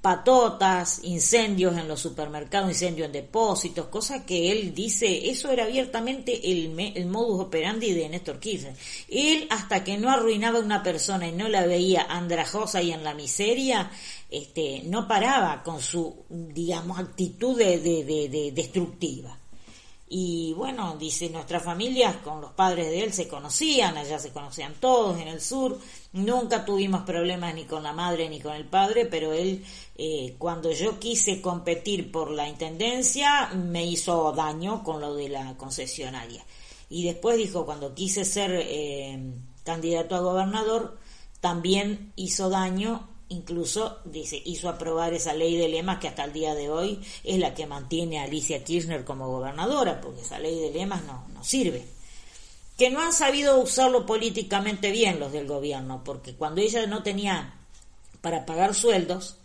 patotas, incendios en los supermercados, incendios en depósitos, cosa que él dice, eso era abiertamente el, el modus operandi de Néstor Kirchner. Él, hasta que no arruinaba a una persona y no la veía andrajosa y en la miseria, este, no paraba con su, digamos, actitud de, de destructiva. Y bueno, dice, nuestras familias con los padres de él se conocían, allá se conocían todos en el sur, nunca tuvimos problemas ni con la madre ni con el padre, pero él, eh, cuando yo quise competir por la intendencia, me hizo daño con lo de la concesionaria. Y después dijo, cuando quise ser eh, candidato a gobernador, también hizo daño incluso dice hizo aprobar esa ley de lemas que hasta el día de hoy es la que mantiene a Alicia Kirchner como gobernadora, porque esa ley de lemas no, no sirve. Que no han sabido usarlo políticamente bien los del gobierno, porque cuando ella no tenía para pagar sueldos,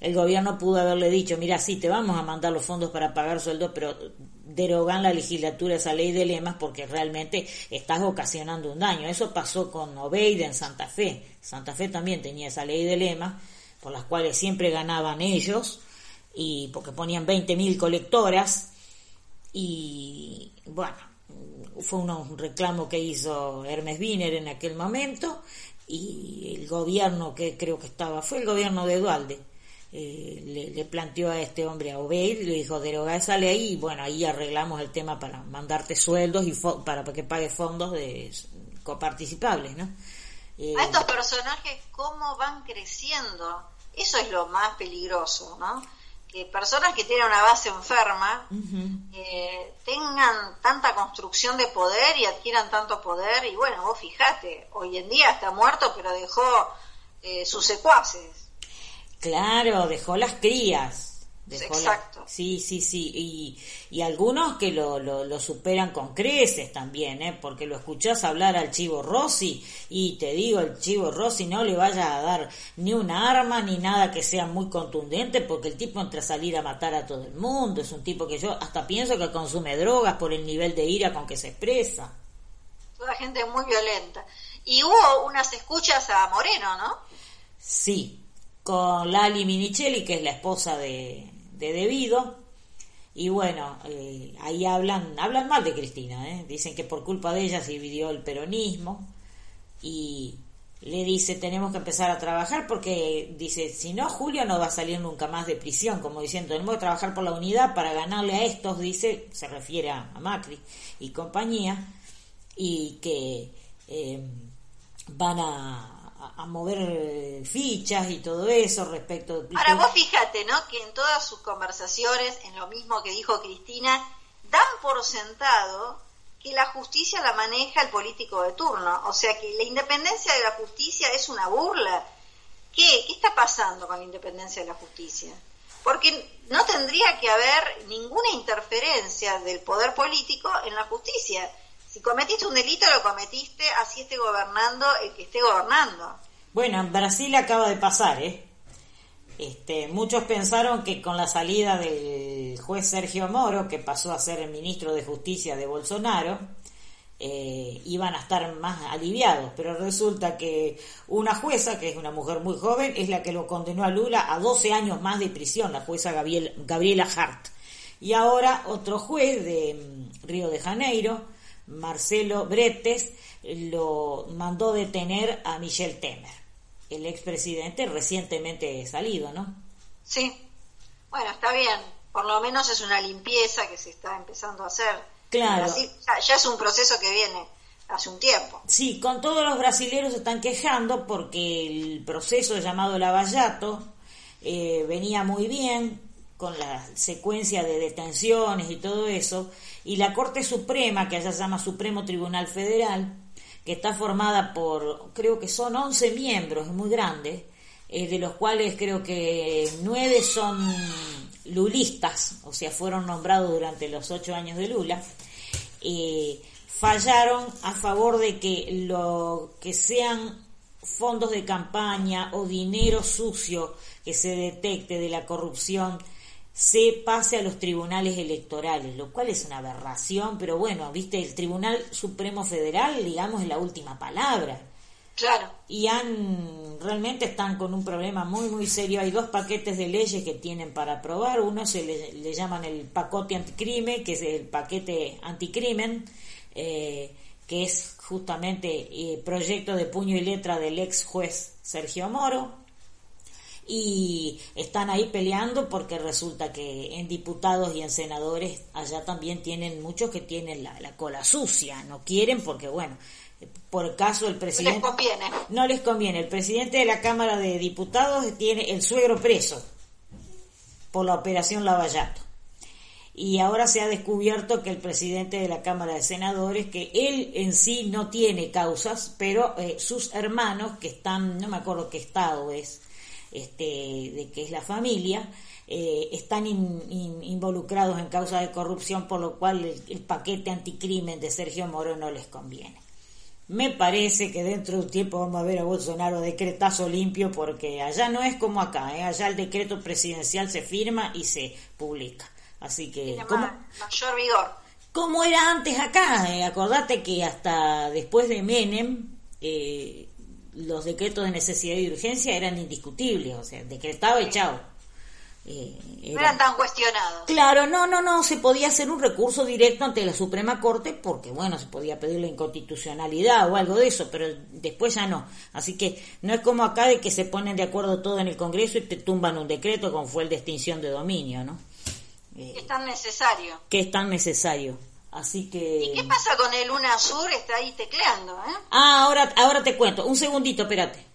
el gobierno pudo haberle dicho, mira, sí, te vamos a mandar los fondos para pagar sueldos, pero derogan la legislatura esa ley de lemas porque realmente estás ocasionando un daño. Eso pasó con Obeide en Santa Fe. Santa Fe también tenía esa ley de lemas por las cuales siempre ganaban ellos y porque ponían 20.000 colectoras y bueno, fue un reclamo que hizo Hermes Wiener en aquel momento y el gobierno que creo que estaba, fue el gobierno de Dualde eh, le, planteó a este hombre, a Obeid, le dijo, deroga esa ley y bueno, ahí arreglamos el tema para mandarte sueldos y para que pague fondos de coparticipables, ¿no? Eh, a estos personajes, ¿cómo van creciendo? Eso es lo más peligroso, ¿no? Que personas que tienen una base enferma eh, tengan tanta construcción de poder y adquieran tanto poder. Y bueno, vos fijate, hoy en día está muerto, pero dejó eh, sus secuaces. Claro, dejó las crías. Exacto. sí, sí, sí. Y, y algunos que lo, lo, superan con creces también, ¿eh? porque lo escuchás hablar al Chivo Rossi y te digo, el Chivo Rossi no le vaya a dar ni un arma ni nada que sea muy contundente porque el tipo entra a salir a matar a todo el mundo. Es un tipo que yo hasta pienso que consume drogas por el nivel de ira con que se expresa. Toda gente muy violenta. Y hubo unas escuchas a Moreno, ¿no? Sí, con Lali Minichelli, que es la esposa de, de debido. Y bueno, eh, ahí hablan, hablan mal de Cristina, ¿eh? dicen que por culpa de ella se dividió el peronismo y le dice tenemos que empezar a trabajar porque dice si no Julio no va a salir nunca más de prisión como diciendo tenemos que trabajar por la unidad para ganarle a estos dice se refiere a Macri y compañía y que eh, van a a, mover eh, fichas y todo eso respecto. Ahora vos fíjate, ¿no? Que en todas sus conversaciones, en lo mismo que dijo Cristina, dan por sentado que la justicia la maneja el político de turno. O sea que la independencia de la justicia es una burla. ¿Qué? ¿Qué está pasando con la independencia de la justicia? Porque no tendría que haber ninguna interferencia del poder político en la justicia si cometiste un delito, lo cometiste, así esté gobernando el que esté gobernando. Bueno, en Brasil acaba de pasar, ¿eh? Este, muchos pensaron que con la salida del juez Sergio Moro, que pasó a ser el ministro de Justicia de Bolsonaro, eh, iban a estar más aliviados, pero resulta que una jueza, que es una mujer muy joven, es la que lo condenó a Lula a 12 años más de prisión, la jueza Gabriela Hart. Y ahora otro juez de mm, Río de Janeiro, Marcelo Bretes lo mandó detener a Michel Temer, el expresidente recientemente salido, ¿no? Sí, bueno, está bien, por lo menos es una limpieza que se está empezando a hacer. Claro. ya, es un proceso que viene hace un tiempo. Sí, con todos los brasileños se están quejando porque el proceso llamado Lavallato eh, venía muy bien, con la secuencia de detenciones y todo eso, y la Corte Suprema, que allá se llama Supremo Tribunal Federal, que está formada por, creo que son 11 miembros, es muy grande, eh, de los cuales creo que 9 son lulistas, o sea, fueron nombrados durante los 8 años de Lula, eh, fallaron a favor de que lo que sean fondos de campaña o dinero sucio que se detecte de la corrupción se pase a los tribunales electorales, lo cual es una aberración, pero bueno, viste, el Tribunal Supremo Federal, digamos, es la última palabra. Claro. Y han, realmente están con un problema muy, muy serio. Hay dos paquetes de leyes que tienen para aprobar. Uno se le, llaman el pacote anticrimen, que es el paquete anticrimen, eh, que es justamente eh, proyecto de puño y letra del ex juez Sergio Moro y están ahí peleando porque resulta que en diputados y en senadores allá también tienen muchos que tienen la, cola sucia, no quieren porque bueno, por el caso el presidente... No les conviene. No les conviene. El presidente de la Cámara de Diputados tiene el suegro preso por la operación Lavallato. Y ahora se ha descubierto que el presidente de la Cámara de Senadores, que él en sí no tiene causas, pero eh, sus hermanos, que están, no me acuerdo qué estado es, este, de que es la familia, eh, están involucrados en causas de corrupción, por lo cual el, paquete anticrimen de Sergio Moro no les conviene. Me parece que dentro de un tiempo vamos a ver a Bolsonaro decretazo limpio porque allá no es como acá, ¿eh? allá el decreto presidencial se firma y se publica. Así que... como mayor vigor. Como era antes acá, eh, acordate que hasta después de Menem, eh, los decretos de necesidad y urgencia eran indiscutibles, o sea, decretado y chao. Eh, no eran tan cuestionados. Claro, no, no, no, se podía hacer un recurso directo ante la Suprema Corte porque, bueno, se podía pedir la inconstitucionalidad o algo de eso, pero después ya no. Así que no es como acá de que se ponen de acuerdo todo en el Congreso y te tumban un decreto como fue el de extinción de dominio, ¿no? es tan necesario. Que es tan necesario. Así que... ¿Y qué pasa con el UNASUR? Está ahí tecleando, ¿eh? Ah, ahora, ahora te cuento. Un segundito, espérate.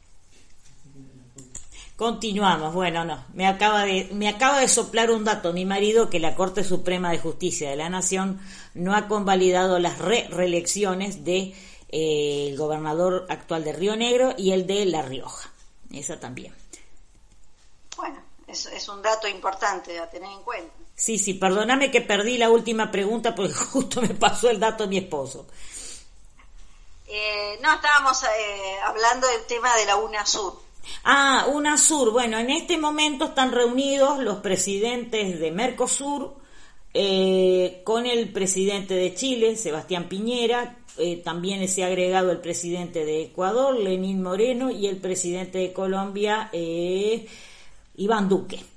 Continuamos. Bueno, no, me acaba de me acaba de soplar un dato mi marido que la Corte Suprema de Justicia de la Nación no ha convalidado las re reelecciones de eh, el gobernador actual de Río Negro y el de La Rioja. Esa también. Bueno, es, es un dato importante a tener en cuenta. Sí, sí, perdóname que perdí la última pregunta porque justo me pasó el dato mi esposo. Eh, no, estábamos eh, hablando del tema de la UNASUR. Ah, UNASUR. Bueno, en este momento están reunidos los presidentes de Mercosur eh, con el presidente de Chile, Sebastián Piñera. también se ha agregado el presidente de Ecuador, Lenín Moreno, y el presidente de Colombia, Iván Duque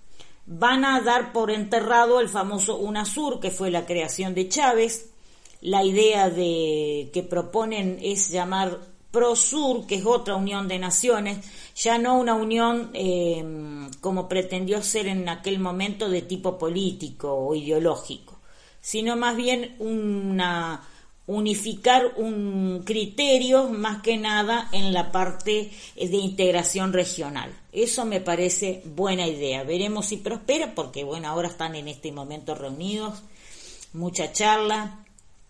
van a dar por enterrado el famoso UNASUR, que fue la creación de Chávez. La idea de que proponen es llamar PROSUR, que es otra unión de naciones, ya no una unión em, como pretendió ser en aquel momento de tipo político o ideológico, sino más bien una unificar un criterio más que nada en la parte de integración regional. Eso me parece buena idea. Veremos si prospera porque bueno, ahora están en este momento reunidos, mucha charla,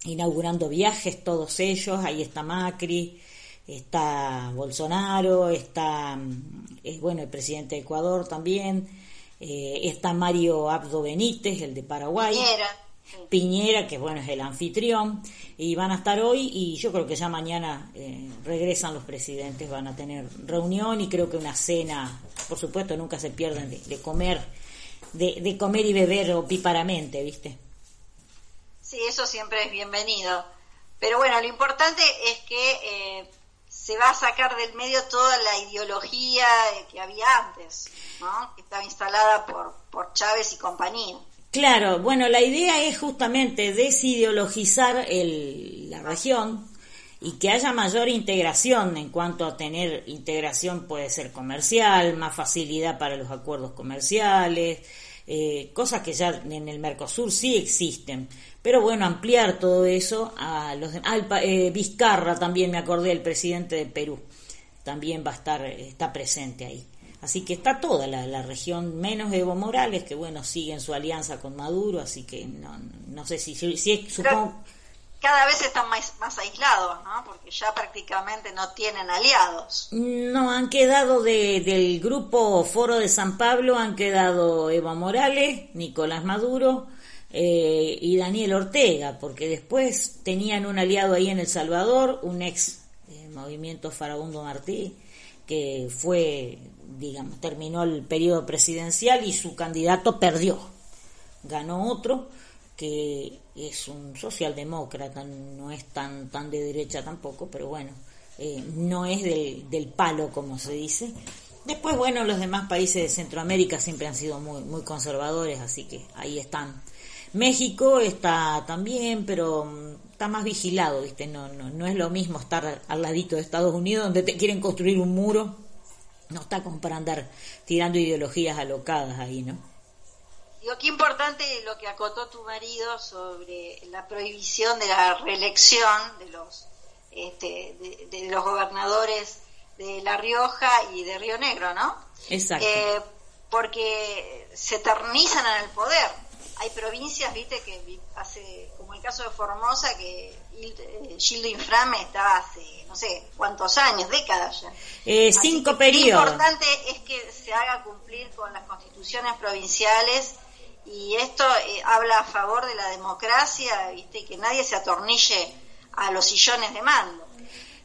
inaugurando viajes todos ellos, ahí está Macri, está Bolsonaro, está es bueno el presidente de Ecuador también, eh, está Mario Abdo Benítez, el de Paraguay. Que bueno, es el anfitrión, y van a estar hoy y yo creo que ya mañana eh, regresan los presidentes, van a tener reunión y creo que una cena, por supuesto, nunca se pierden de, comer, de, comer y beber opíparamente, ¿viste? Sí, eso siempre es bienvenido. Pero bueno, lo importante es que eh, se va a sacar del medio toda la ideología que había antes, ¿no? que estaba instalada por, por Chávez y compañía. Claro, bueno, la idea es justamente desideologizar el, la región y que haya mayor integración en cuanto a tener integración puede ser comercial, más facilidad para los acuerdos comerciales, eh, cosas que ya en el Mercosur sí existen. Pero bueno, ampliar todo eso a los al, eh, Vizcarra también me acordé, el presidente de Perú también va a estar, está presente ahí. Así que está toda la, región, menos Evo Morales, que bueno, siguen su alianza con Maduro, así que no, no sé si, si, es, supongo... Cada vez están más, más aislados, ¿no? Porque ya prácticamente no tienen aliados. No, han quedado de, del grupo Foro de San Pablo, han quedado Evo Morales, Nicolás Maduro, eh, y Daniel Ortega, porque después tenían un aliado ahí en El Salvador, un ex eh, movimiento Farabundo Martí, que fue digamos, terminó el periodo presidencial y su candidato perdió. Ganó otro que es un socialdemócrata, no es tan, tan de derecha tampoco, pero bueno, eh, no es del, del palo, como se dice. Después, bueno, los demás países de Centroamérica siempre han sido muy, muy conservadores, así que ahí están. México está también, pero mm, está más vigilado, ¿viste? No, no, no es lo mismo estar al ladito de Estados Unidos, donde te quieren construir un muro no está como para andar tirando ideologías alocadas ahí, ¿no? Digo, qué importante lo que acotó tu marido sobre la prohibición de la reelección de los este, de, los gobernadores de La Rioja y de Río Negro, ¿no? Exacto. Eh, porque se eternizan en el poder. Hay provincias, viste, que hace, el caso de Formosa, que Gildo Inframe estaba hace no sé cuántos años, décadas ya. Eh, cinco periodos. Lo importante es que se haga cumplir con las constituciones provinciales y esto eh, habla a favor de la democracia, ¿viste? y que nadie se atornille a los sillones de mando.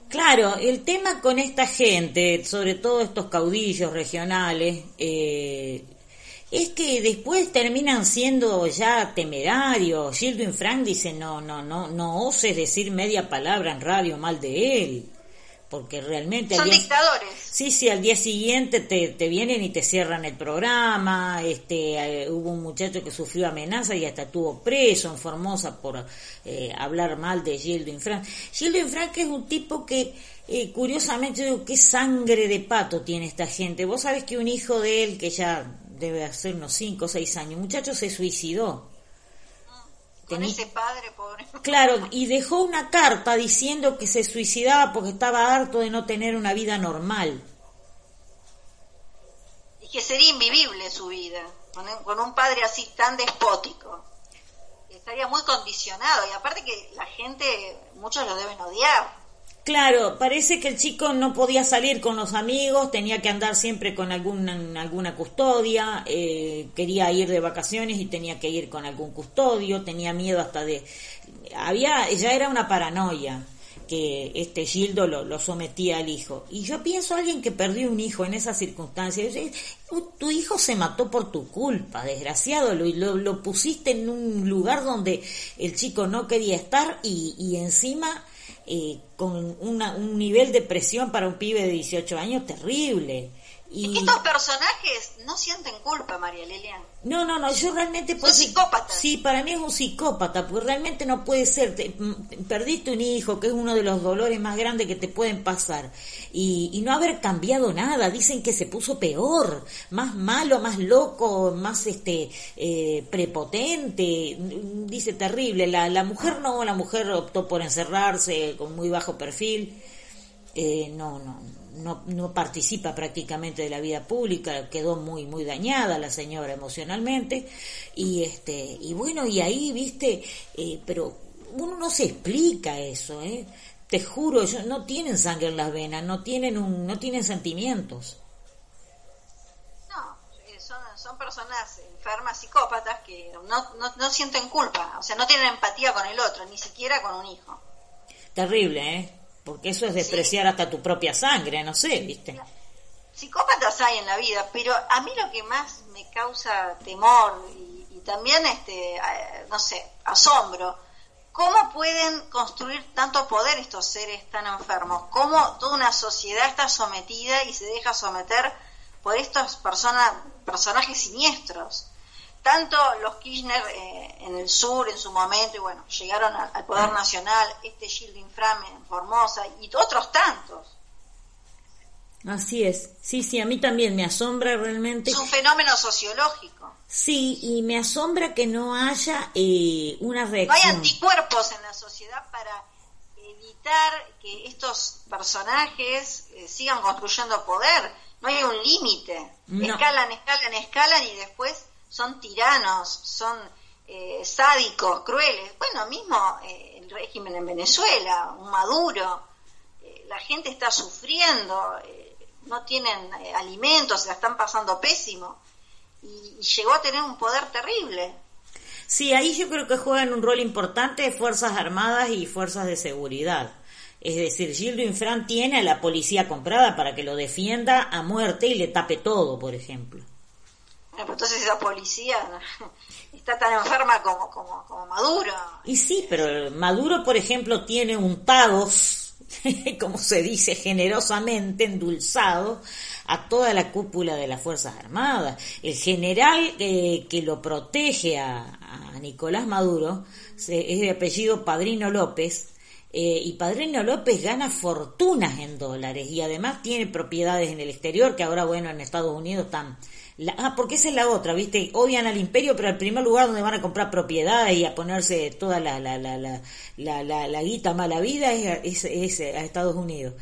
Claro, el tema con esta gente, sobre todo estos caudillos regionales, eh, es que después terminan siendo ya temerarios. Gildo Frank dice, no, no, no, no oses decir media palabra en radio mal de él, porque realmente... Son dictadores. Sí, sí, al día siguiente te, te vienen y te cierran el programa, este, eh, hubo un muchacho que sufrió amenaza y hasta estuvo preso en Formosa por eh, hablar mal de Gildo Infranc. Gildo Infranc es un tipo que... Eh, curiosamente, digo, qué sangre de pato tiene esta gente. Vos sabés que un hijo de él, que ya debe hacer unos 5 o 6 años. muchacho se suicidó. Con ese padre, pobre. Claro, y dejó una carta diciendo que se suicidaba porque estaba harto de no tener una vida normal. que sería invivible su vida, con, un padre así tan despótico. Estaría muy condicionado y aparte que la gente, muchos lo deben odiar. Claro, parece que el chico no podía salir con los amigos, tenía que andar siempre con alguna, alguna custodia, eh, quería ir de vacaciones y tenía que ir con algún custodio, tenía miedo hasta de... Había, ya era una paranoia que este Gildo lo, sometía al hijo. Y yo pienso a alguien que perdió un hijo en esas circunstancias. Tu hijo se mató por tu culpa, desgraciado. Lo, lo, lo pusiste en un lugar donde el chico no quería estar y, y encima eh, con un nivel de presión para un pibe de 18 años terrible. Y... estos personajes no sienten culpa, María Lilian. No, no, no, yo realmente... Pues, psicópata. Sí, para mí es un psicópata, porque realmente no puede ser. perdiste un hijo, que es uno de los dolores más grandes que te pueden pasar, y, no haber cambiado nada. Dicen que se puso peor, más malo, más loco, más este eh, prepotente. Terrible. La, la mujer no, la mujer optó por encerrarse con muy bajo perfil. Eh, no, no, no, no participa prácticamente de la vida pública, quedó muy, muy dañada la señora emocionalmente, y este, y bueno, y ahí, viste, eh, pero uno no se explica eso, ¿eh? Te juro, ellos no tienen sangre en las venas, no tienen un, no tienen sentimientos. No, eh, son, son personas enfermas, psicópatas, que no, no, no sienten culpa, o sea, no tienen empatía con el otro, ni siquiera con un hijo. Terrible, ¿eh? porque eso es despreciar hasta tu propia sangre, no sé, ¿viste? Psicópatas hay en la vida, pero a mí lo que más me causa temor y, también, este, no sé, asombro, ¿cómo pueden construir tanto poder estos seres tan enfermos? ¿Cómo toda una sociedad está sometida y se deja someter por estos personas, personajes siniestros? tanto los Kirchner eh, en el sur en su momento, y bueno, llegaron al poder nacional, este Gildo Inframe en Formosa y otros tantos. Así es, sí, sí, a mí también me asombra realmente. Es un fenómeno sociológico. Sí, y me asombra que no haya eh, una reacción. No hay anticuerpos en la sociedad para evitar que estos personajes eh, sigan construyendo poder. No hay un límite. Escalan, escalan, escalan y después son tiranos, son eh, sádicos, crueles. Bueno, mismo eh, el régimen en Venezuela, un Maduro, eh, la gente está sufriendo, no tienen alimentos, se la están pasando pésimo y, llegó a tener un poder terrible. Sí, ahí yo creo que juegan un rol importante Fuerzas Armadas y Fuerzas de Seguridad. Es decir, Gildo Infran tiene a la policía comprada para que lo defienda a muerte y le tape todo, por ejemplo entonces esa policía está tan enferma como, como, Maduro. Y sí, pero Maduro, por ejemplo, tiene untados, como se dice generosamente, endulzado a toda la cúpula de las Fuerzas Armadas. El general eh, que lo protege a, Nicolás Maduro es de apellido Padrino López, eh, y Padrino López gana fortunas en dólares y además tiene propiedades en el exterior que ahora, bueno, en Estados Unidos están ah, porque esa es la otra, ¿viste? Odian al imperio, pero el primer lugar donde van a comprar propiedades y a ponerse toda la, la, la, la, la, la, guita mala vida es, es, a Estados Unidos.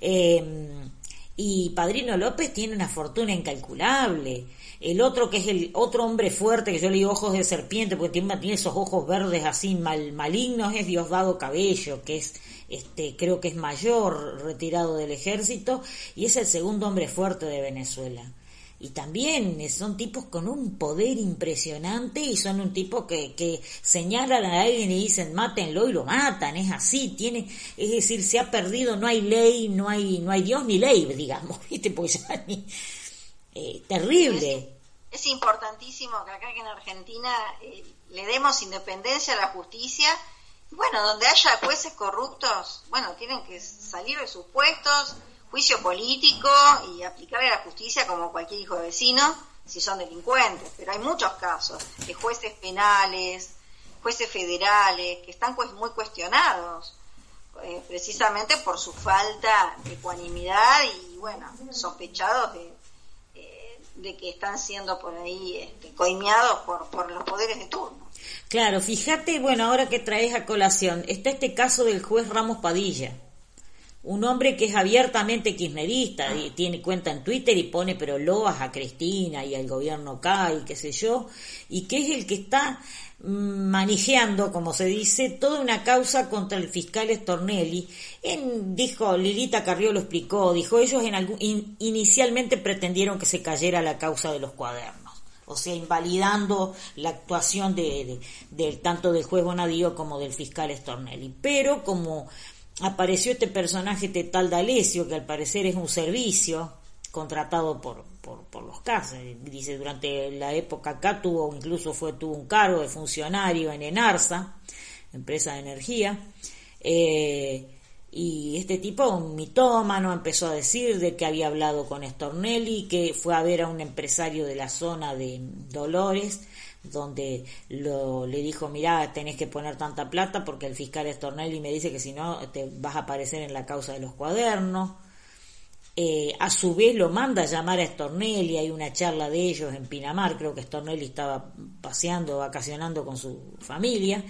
Em, y Padrino López tiene una fortuna incalculable. El otro que es el otro hombre fuerte, que yo le digo ojos de serpiente, porque tiene, esos ojos verdes así mal, malignos, es Diosdado Cabello, que es, este, creo que es mayor, retirado del ejército, y es el segundo hombre fuerte de Venezuela y también son tipos con un poder impresionante y son un tipo que, que señalan a alguien y dicen mátenlo y lo matan, es así, tiene, es decir, se ha perdido, no hay ley, no hay, no hay Dios ni ley, digamos, ¿viste? Pues ya ni, eh, terrible. Es, importantísimo que acá que en Argentina eh, le demos independencia a la justicia, bueno, donde haya jueces corruptos, bueno, tienen que salir de sus puestos, juicio político y aplicarle a la justicia como cualquier hijo de vecino si son delincuentes. Pero hay muchos casos de jueces penales, jueces federales, que están pues muy cuestionados eh, precisamente por su falta de ecuanimidad y, bueno, sospechados de, de que están siendo por ahí este, coimeados por, por los poderes de turno. Claro, fíjate, bueno, ahora que traes a colación, está este caso del juez Ramos Padilla un hombre que es abiertamente kirchnerista, y tiene cuenta en Twitter y pone pero loas a Cristina y al gobierno acá y qué sé yo, y que es el que está mm, manejando, como se dice, toda una causa contra el fiscal Stornelli. En, dijo, Lilita Carrió lo explicó, dijo, ellos en algún, inicialmente pretendieron que se cayera la causa de los cuadernos, o sea, invalidando la actuación de, de tanto del juez Bonadío como del fiscal Stornelli. Pero como apareció este personaje, este tal D'Alessio, que al parecer es un servicio contratado por, por, los casos. Dice, durante la época acá tuvo, incluso fue, tuvo un cargo de funcionario en Enarsa, empresa de energía. Eh, y este tipo, un mitómano, empezó a decir de que había hablado con Stornelli, que fue a ver a un empresario de la zona de Dolores, donde lo, le dijo, mira, tenés que poner tanta plata porque el fiscal Stornelli me dice que si no te vas a aparecer en la causa de los cuadernos. Eh, a su vez lo manda a llamar a Stornelli, hay una charla de ellos en Pinamar, creo que Stornelli estaba paseando, vacacionando con su familia,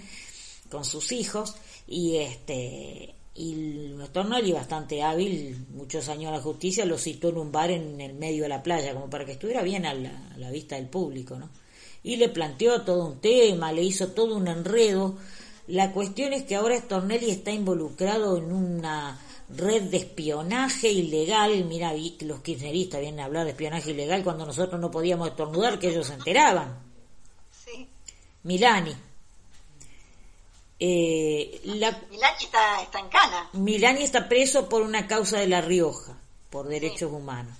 con sus hijos, y este y Stornelli bastante hábil, muchos años a la justicia, lo citó en un bar en el medio de la playa, como para que estuviera bien a la, a la vista del público, ¿no? Y le planteó todo un tema, le hizo todo un enredo. La cuestión es que ahora Stornelli está involucrado en una red de espionaje ilegal. Mira, los kirchneristas vienen a hablar de espionaje ilegal cuando nosotros no podíamos estornudar, que ellos se enteraban. Sí. Milani. Eh, Milani está, está, en cana. Milani está preso por una causa de La Rioja, por derechos humanos.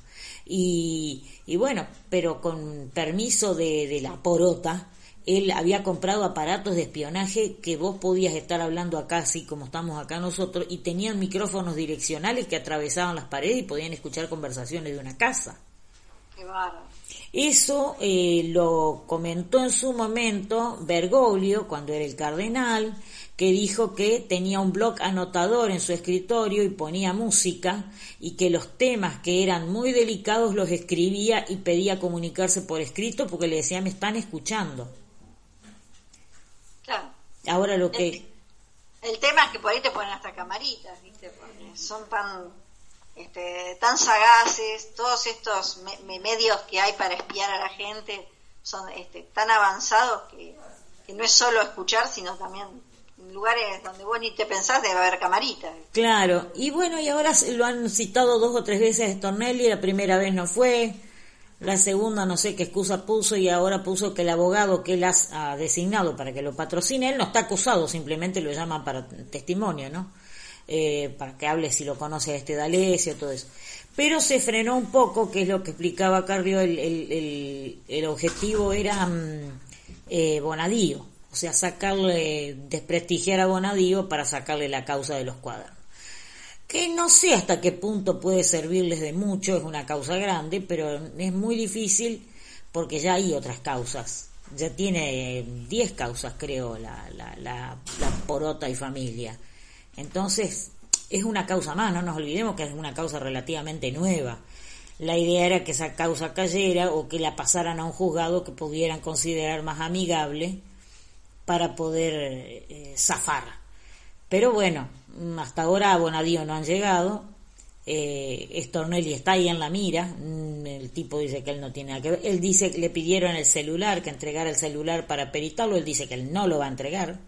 Y, y bueno, pero con permiso de, de la porota, él había comprado aparatos de espionaje que vos podías estar hablando acá, así como estamos acá nosotros, y tenían micrófonos direccionales que atravesaban las paredes y podían escuchar conversaciones de una casa. Qué Eso eh, lo comentó en su momento Bergoglio cuando era el cardenal, que dijo que tenía un blog anotador en su escritorio y ponía música y que los temas que eran muy delicados los escribía y pedía comunicarse por escrito porque le decía me están escuchando. Claro. Ahora lo que... El, tema es que por ahí te ponen hasta camaritas, ¿viste? son tan, este, tan sagaces, todos estos medios que hay para espiar a la gente son este, tan avanzados que, que no es solo escuchar, sino también lugares donde vos ni te pensás debe haber camaritas. Claro, y bueno, y ahora lo han citado dos o tres veces a Stornelli, la primera vez no fue, la segunda no sé qué excusa puso y ahora puso que el abogado que él ha designado para que lo patrocine, él no está acusado, simplemente lo llaman para testimonio, ¿no? Eh, para que hable si lo conoce a este D'Alessio, todo eso. Pero se frenó un poco, que es lo que explicaba Carrio, el, el, el, objetivo era mm, eh, Bonadío o sea, sacarle, desprestigiar a Bonadío para sacarle la causa de los cuadernos. Que no sé hasta qué punto puede servirles de mucho, es una causa grande, pero es muy difícil porque ya hay otras causas. Ya tiene 10 causas, creo, la, la, la, la porota y familia. Entonces, es una causa más, no nos olvidemos que es una causa relativamente nueva. La idea era que esa causa cayera o que la pasaran a un juzgado que pudieran considerar más amigable para poder eh, zafar. Pero bueno, hasta ahora Bonadío no han llegado. Eh, está ahí en la mira. Mm, el tipo dice que él no tiene nada que ver. Él dice que le pidieron el celular, que entregara el celular para peritarlo. Él dice que él no lo va a entregar.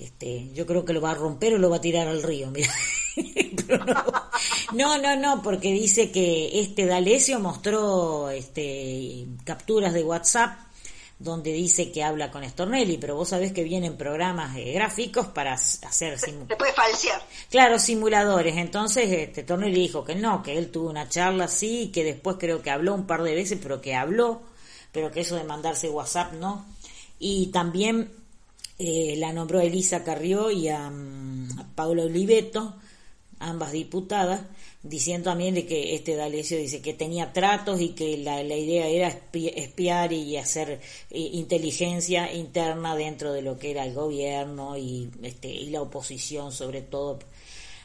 Este, yo creo que lo va a romper o lo va a tirar al río, mira. no, no, no, porque dice que este D'Alessio mostró este, capturas de WhatsApp donde dice que habla con Stornelli, pero vos sabés que vienen programas eh, gráficos para hacer... Se puede falsear. Claro, simuladores. Entonces, este, Stornelli dijo que no, que él tuvo una charla así, que después creo que habló un par de veces, pero que habló, pero que eso de mandarse WhatsApp no. Y también eh, la nombró Elisa Carrió y a, mm, a Paula Oliveto, ambas diputadas, diciendo también de que este D'Alessio dice que tenía tratos y que la, la idea era espiar y hacer eh, inteligencia interna dentro de lo que era el gobierno y, este, y la oposición sobre todo.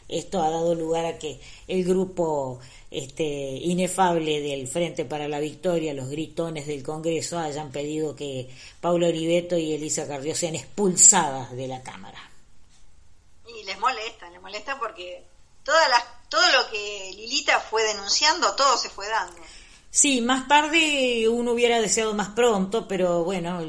Esto ha dado lugar a que el grupo este, inefable del Frente para la Victoria, los gritones del Congreso, hayan pedido que Paulo Oliveto y Elisa Carrió sean expulsadas de la Cámara. Y les molesta, les molesta porque todas las, todo lo que Lilita fue denunciando, todo se fue dando. Sí, más tarde uno hubiera deseado más pronto, pero bueno,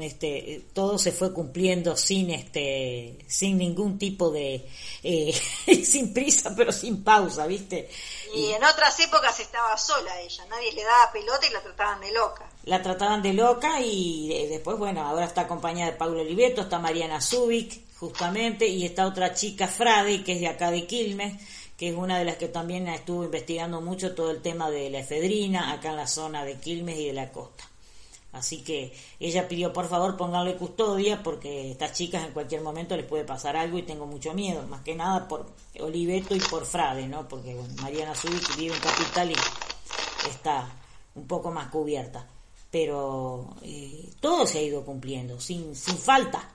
este, todo se fue cumpliendo sin este, sin ningún tipo de, eh, sin prisa, pero sin pausa, ¿viste? Y en otras épocas estaba sola ella, nadie le daba pelota y la trataban de loca. La trataban de loca y eh, después, bueno, ahora está acompañada de Paulo Oliveto, está Mariana Zubik, justamente, y está otra chica, Frade, que es de acá de Quilmes que es una de las que también estuvo investigando mucho todo el tema de la efedrina acá en la zona de Quilmes y de la costa. Así que ella pidió por favor ponganle custodia porque estas chicas en cualquier momento les puede pasar algo y tengo mucho miedo, más que nada por Oliveto y por Frade, ¿no? Porque Mariana Zubik vive en Capital y está un poco más cubierta. Pero eh, todo se ha ido cumpliendo, sin, sin falta.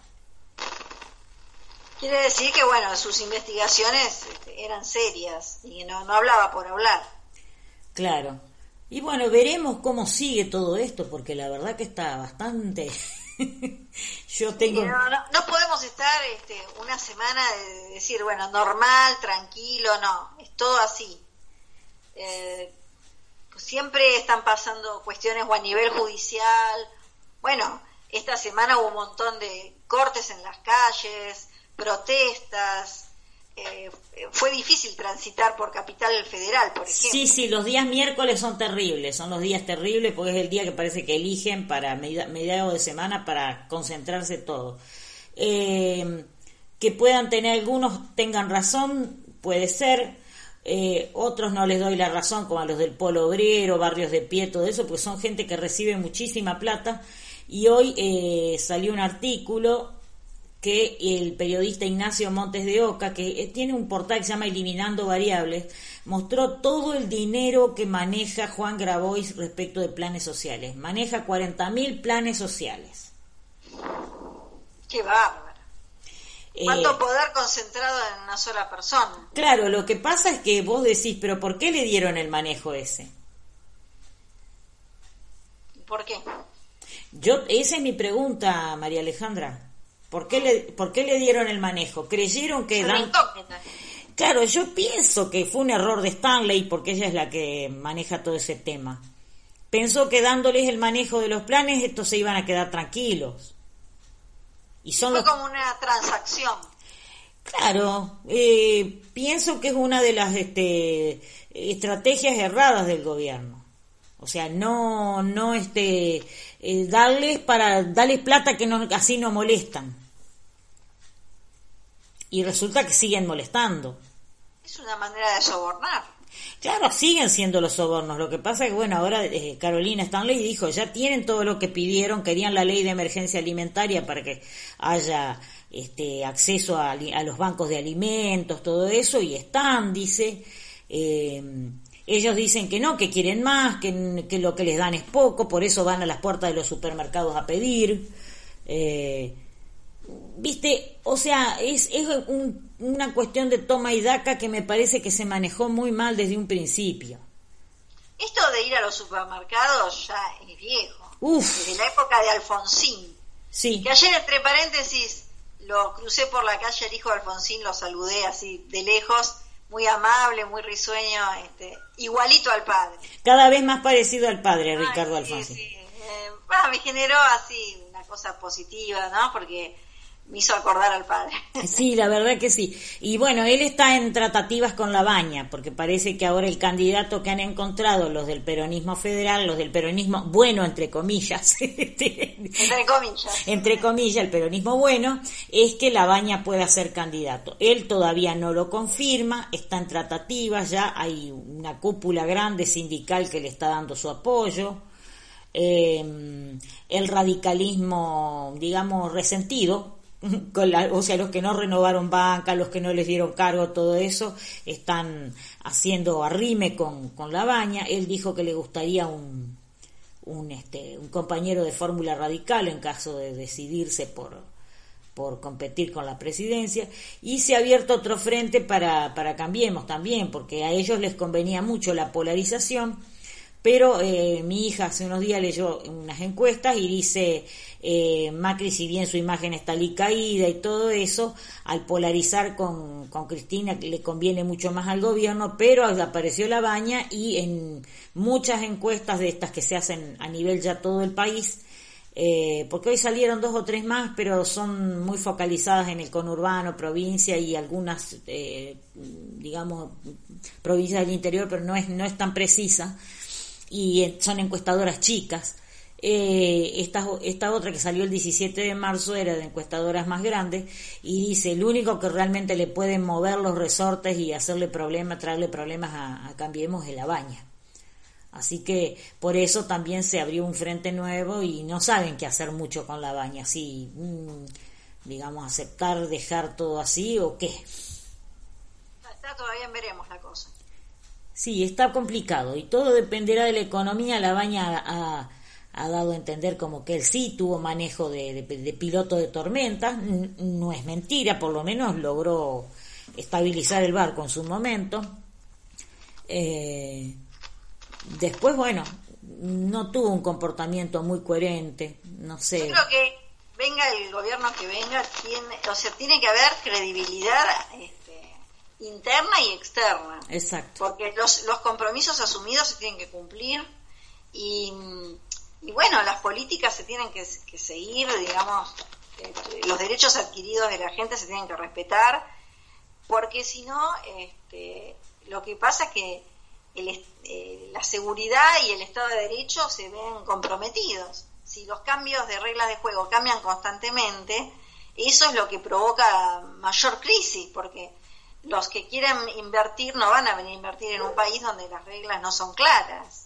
Quiere decir que, bueno, sus investigaciones este, eran serias y no, no hablaba por hablar. Claro. Y bueno, veremos cómo sigue todo esto, porque la verdad que está bastante... Yo tengo... no, no, podemos estar este, una semana de decir, bueno, normal, tranquilo, no, es todo así. Eh, siempre están pasando cuestiones o a nivel judicial. Bueno, esta semana hubo un montón de cortes en las calles, protestas. Eh, fue difícil transitar por Capital Federal, por ejemplo. Sí, sí, los días miércoles son terribles, son los días terribles porque es el día que parece que eligen para mediados de semana para concentrarse todo. Eh, que puedan tener algunos, tengan razón, puede ser, eh, otros no les doy la razón, como a los del Polo Obrero, Barrios de Pie, todo eso, porque son gente que recibe muchísima plata. Y hoy salió un artículo que el periodista Ignacio Montes de Oca, que eh, tiene un portal que se llama Eliminando Variables, mostró todo el dinero que maneja Juan Grabois respecto de planes sociales. Maneja 40.000 planes sociales. Qué bárbaro. Eh, ¿Cuánto poder concentrado en una sola persona? Claro, lo que pasa es que vos decís, pero ¿por qué le dieron el manejo ese? ¿Por qué? Yo, esa es mi pregunta, María Alejandra. ¿Por qué, le, ¿Por qué le dieron el manejo? ¿Creyeron que... Dan... Claro, yo pienso que fue un error de Stanley porque ella es la que maneja todo ese tema. Pensó que dándoles el manejo de los planes estos se iban a quedar tranquilos. Y son fue como una transacción. Claro, eh, pienso que es una de las este, estrategias erradas del gobierno. O sea, no, no este, eh, darles para darles plata que no, así no molestan. Y resulta que siguen molestando. Es una manera de sobornar. Claro, siguen siendo los sobornos. Lo que pasa es que, bueno, ahora eh, Carolina Stanley dijo, ya tienen todo lo que pidieron, querían la ley de emergencia alimentaria para que haya este acceso a, a los bancos de alimentos, todo eso, y están, dice. Eh, ellos dicen que no, que quieren más, que, que, lo que les dan es poco, por eso van a las puertas de los supermercados a pedir. Eh, Viste, o sea, es, es una cuestión de toma y daca que me parece que se manejó muy mal desde un principio. Esto de ir a los supermercados ya es viejo. Uf. Desde la época de Alfonsín. Sí. Que ayer, entre paréntesis, lo crucé por la calle el hijo de Alfonsín, lo saludé así de lejos muy amable, muy risueño, este, igualito al padre. Cada vez más parecido al padre, Ricardo Alfonso. Sí, eh, me generó así una cosa positiva, ¿no? Porque me hizo acordar al padre. Sí, la verdad que sí. Y bueno, él está en tratativas con la baña, porque parece que ahora el candidato que han encontrado los del peronismo federal, los del peronismo bueno, entre comillas, este, entre comillas, entre comillas, el peronismo bueno, es que la baña pueda ser candidato. Él todavía no lo confirma, está en tratativas, ya hay una cúpula grande sindical que le está dando su apoyo. Eh, el radicalismo, digamos, resentido, con o sea, los que no renovaron banca, los que no les dieron cargo, todo eso, están haciendo arrime con, con la baña. Él dijo que le gustaría un, un, este, un compañero de fórmula radical en caso de decidirse por, por competir con la presidencia y se ha abierto otro frente para, para Cambiemos también, porque a ellos les convenía mucho la polarización, pero eh, mi hija hace unos días leyó unas encuestas y dice eh, Macri, si bien su imagen está caída y todo eso, al polarizar con, con Cristina le conviene mucho más al gobierno, pero apareció la baña y en muchas encuestas de estas que se hacen a nivel ya todo el país, eh, porque hoy salieron dos o tres más, pero son muy focalizadas en el conurbano, provincia y algunas, eh, digamos, provincias del interior, pero no es, no es tan precisa, y son encuestadoras chicas. Eh, esta, esta otra que salió el 17 de marzo era de encuestadoras más grandes y dice, el único que realmente le puede mover los resortes y hacerle problemas, traerle problemas a, a Cambiemos es la baña. Así que por eso también se abrió un frente nuevo y no saben qué hacer mucho con la baña, si, mm, digamos, aceptar, dejar todo así o qué. Está todavía veremos la cosa. Sí, está complicado y todo dependerá de la economía. La baña ha, ha dado a entender como que él sí tuvo manejo de, de piloto de tormentas. No es mentira, por lo menos logró estabilizar el barco en su momento. Eh, Después, bueno, no tuvo un comportamiento muy coherente, no sé. Yo creo que venga el gobierno que venga, tiene, o sea, tiene que haber credibilidad este, interna y externa. Exacto. Porque los, los compromisos asumidos se tienen que cumplir y, y bueno, las políticas se tienen que, que seguir, digamos, este, los derechos adquiridos de la gente se tienen que respetar, porque si no, este, lo que pasa es que eh, la seguridad y el Estado de Derecho se ven comprometidos. Si los cambios de reglas de juego cambian constantemente, eso es lo que provoca mayor crisis, porque los que quieren invertir no van a venir a invertir en un país donde las reglas no son claras.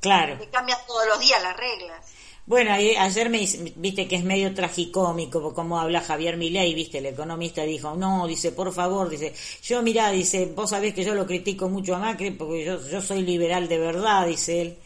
Claro. Que cambian todos los días las reglas. Bueno, ayer me viste que es medio tragicómico como habla Javier Milei, viste, el economista dijo, no, dice, por favor, dice, yo mirá, dice, vos sabés que yo lo critico mucho a Macri porque yo, yo soy liberal de verdad, dice él,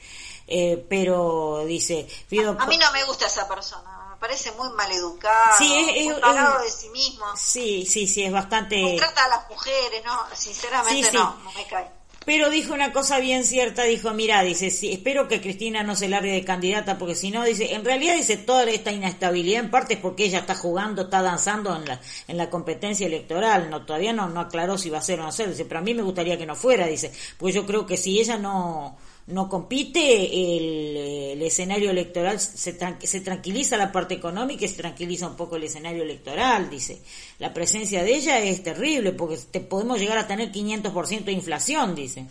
eh, pero dice, pido... A, mí no me gusta esa persona, parece muy maleducado, sí, es, de sí mismo. Sí, sí, sí, es bastante... trata a las mujeres, ¿no? Sinceramente no, no me cae. Pero dijo una cosa bien cierta, dijo, mira, dice, sí, espero que Cristina no se largue de candidata, porque si no, dice, en realidad dice, toda esta inestabilidad en parte es porque ella está jugando, está danzando en la, en la competencia electoral, no, todavía no, no aclaró si va a ser o no ser, dice, pero a mí me gustaría que no fuera, dice, pues yo creo que si ella no, no compite, el, escenario electoral se, se, tranquiliza la parte económica y se tranquiliza un poco el escenario electoral, dice. La presencia de ella es terrible porque te podemos llegar a tener 500% de inflación, dice.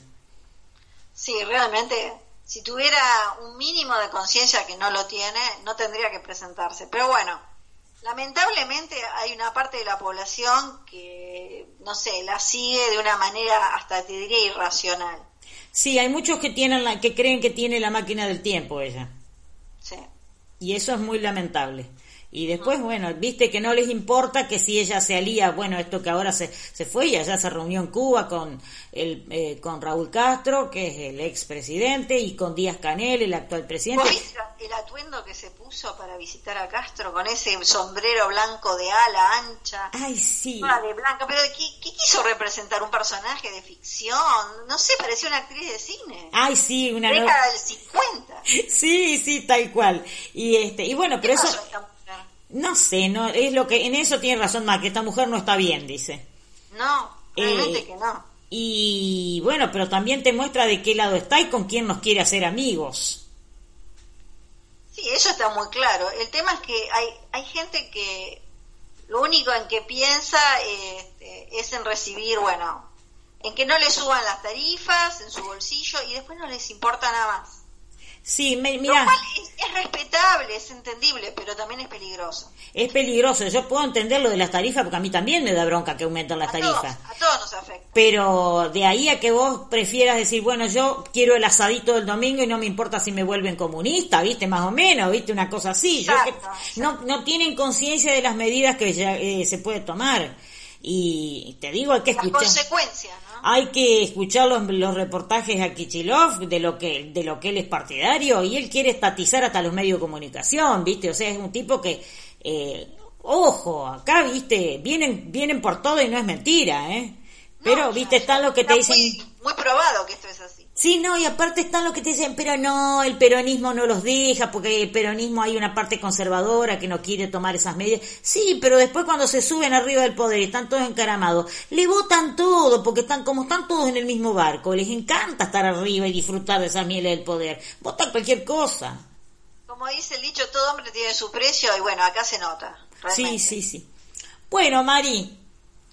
Sí, realmente, si tuviera un mínimo de conciencia que no lo tiene, no tendría que presentarse. Pero bueno, lamentablemente hay una parte de la población que, no sé, la sigue de una manera hasta te diría irracional. Sí, hay muchos que tienen la, que creen que tiene la máquina del tiempo ella. Sí. Y eso es muy lamentable. Y después, bueno, viste que no les importa que si ella se alía, bueno, esto que ahora se, se fue y allá se reunió en Cuba con, el, eh, con Raúl Castro, que es el expresidente, y con Díaz Canel, el actual presidente. ¿Viste el atuendo que se puso para visitar a Castro con ese sombrero blanco de ala ancha? Ay, sí. de blanca, pero ¿qué, ¿qué, quiso representar? ¿Un personaje de ficción? No sé, parecía una actriz de cine. Ay, sí, una... Década del 50. Sí, sí, tal cual. Y este, y bueno, pero eso... No sé, no es lo que en eso tiene razón Mac, que esta mujer no está bien, dice. No, realmente eh, que no. Y bueno, pero también te muestra de qué lado está y con quién nos quiere hacer amigos. Sí, eso está muy claro. El tema es que hay hay gente que lo único en que piensa este, es en recibir, bueno, en que no le suban las tarifas en su bolsillo y después no les importa nada más. Sí, mira. es, respetable, es entendible, pero también es peligroso. Es peligroso. Yo puedo entender lo de las tarifas porque a mí también me da bronca que aumenten las tarifas. a todos nos afecta. Pero de ahí a que vos prefieras decir, bueno, yo quiero el asadito del domingo y no me importa si me vuelven comunista, ¿viste? Más o menos, ¿viste? Una cosa así. no, no tienen conciencia de las medidas que eh, se puede tomar. Y te digo, hay que escuchar. Hay que escuchar los, reportajes a Kichilov de lo que de lo que él es partidario y él quiere estatizar hasta los medios de comunicación, ¿viste? O sea, es un tipo que eh, ojo, acá, ¿viste? Vienen vienen por todo y no es mentira, ¿eh? Pero, viste, están los que te dicen... Muy, probado que esto es así. Sí, no, y aparte están los que te dicen, pero no, el peronismo no los deja, porque el peronismo hay una parte conservadora que no quiere tomar esas medidas. Sí, pero después cuando se suben arriba del poder y están todos encaramados, le votan todo, porque están como están todos en el mismo barco. Les encanta estar arriba y disfrutar de esa miel del poder. Votan cualquier cosa. Como dice el dicho, todo hombre tiene su precio y bueno, acá se nota. Sí, sí, sí. Bueno, Mari,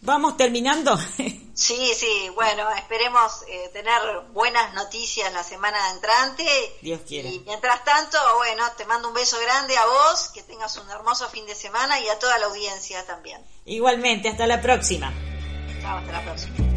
¿Vamos terminando? Sí, sí, bueno, esperemos eh, tener buenas noticias la semana entrante. Dios quiere. Y mientras tanto, bueno, te mando un beso grande a vos, que tengas un hermoso fin de semana y a toda la audiencia también. Igualmente, hasta la próxima. Chao, hasta la próxima.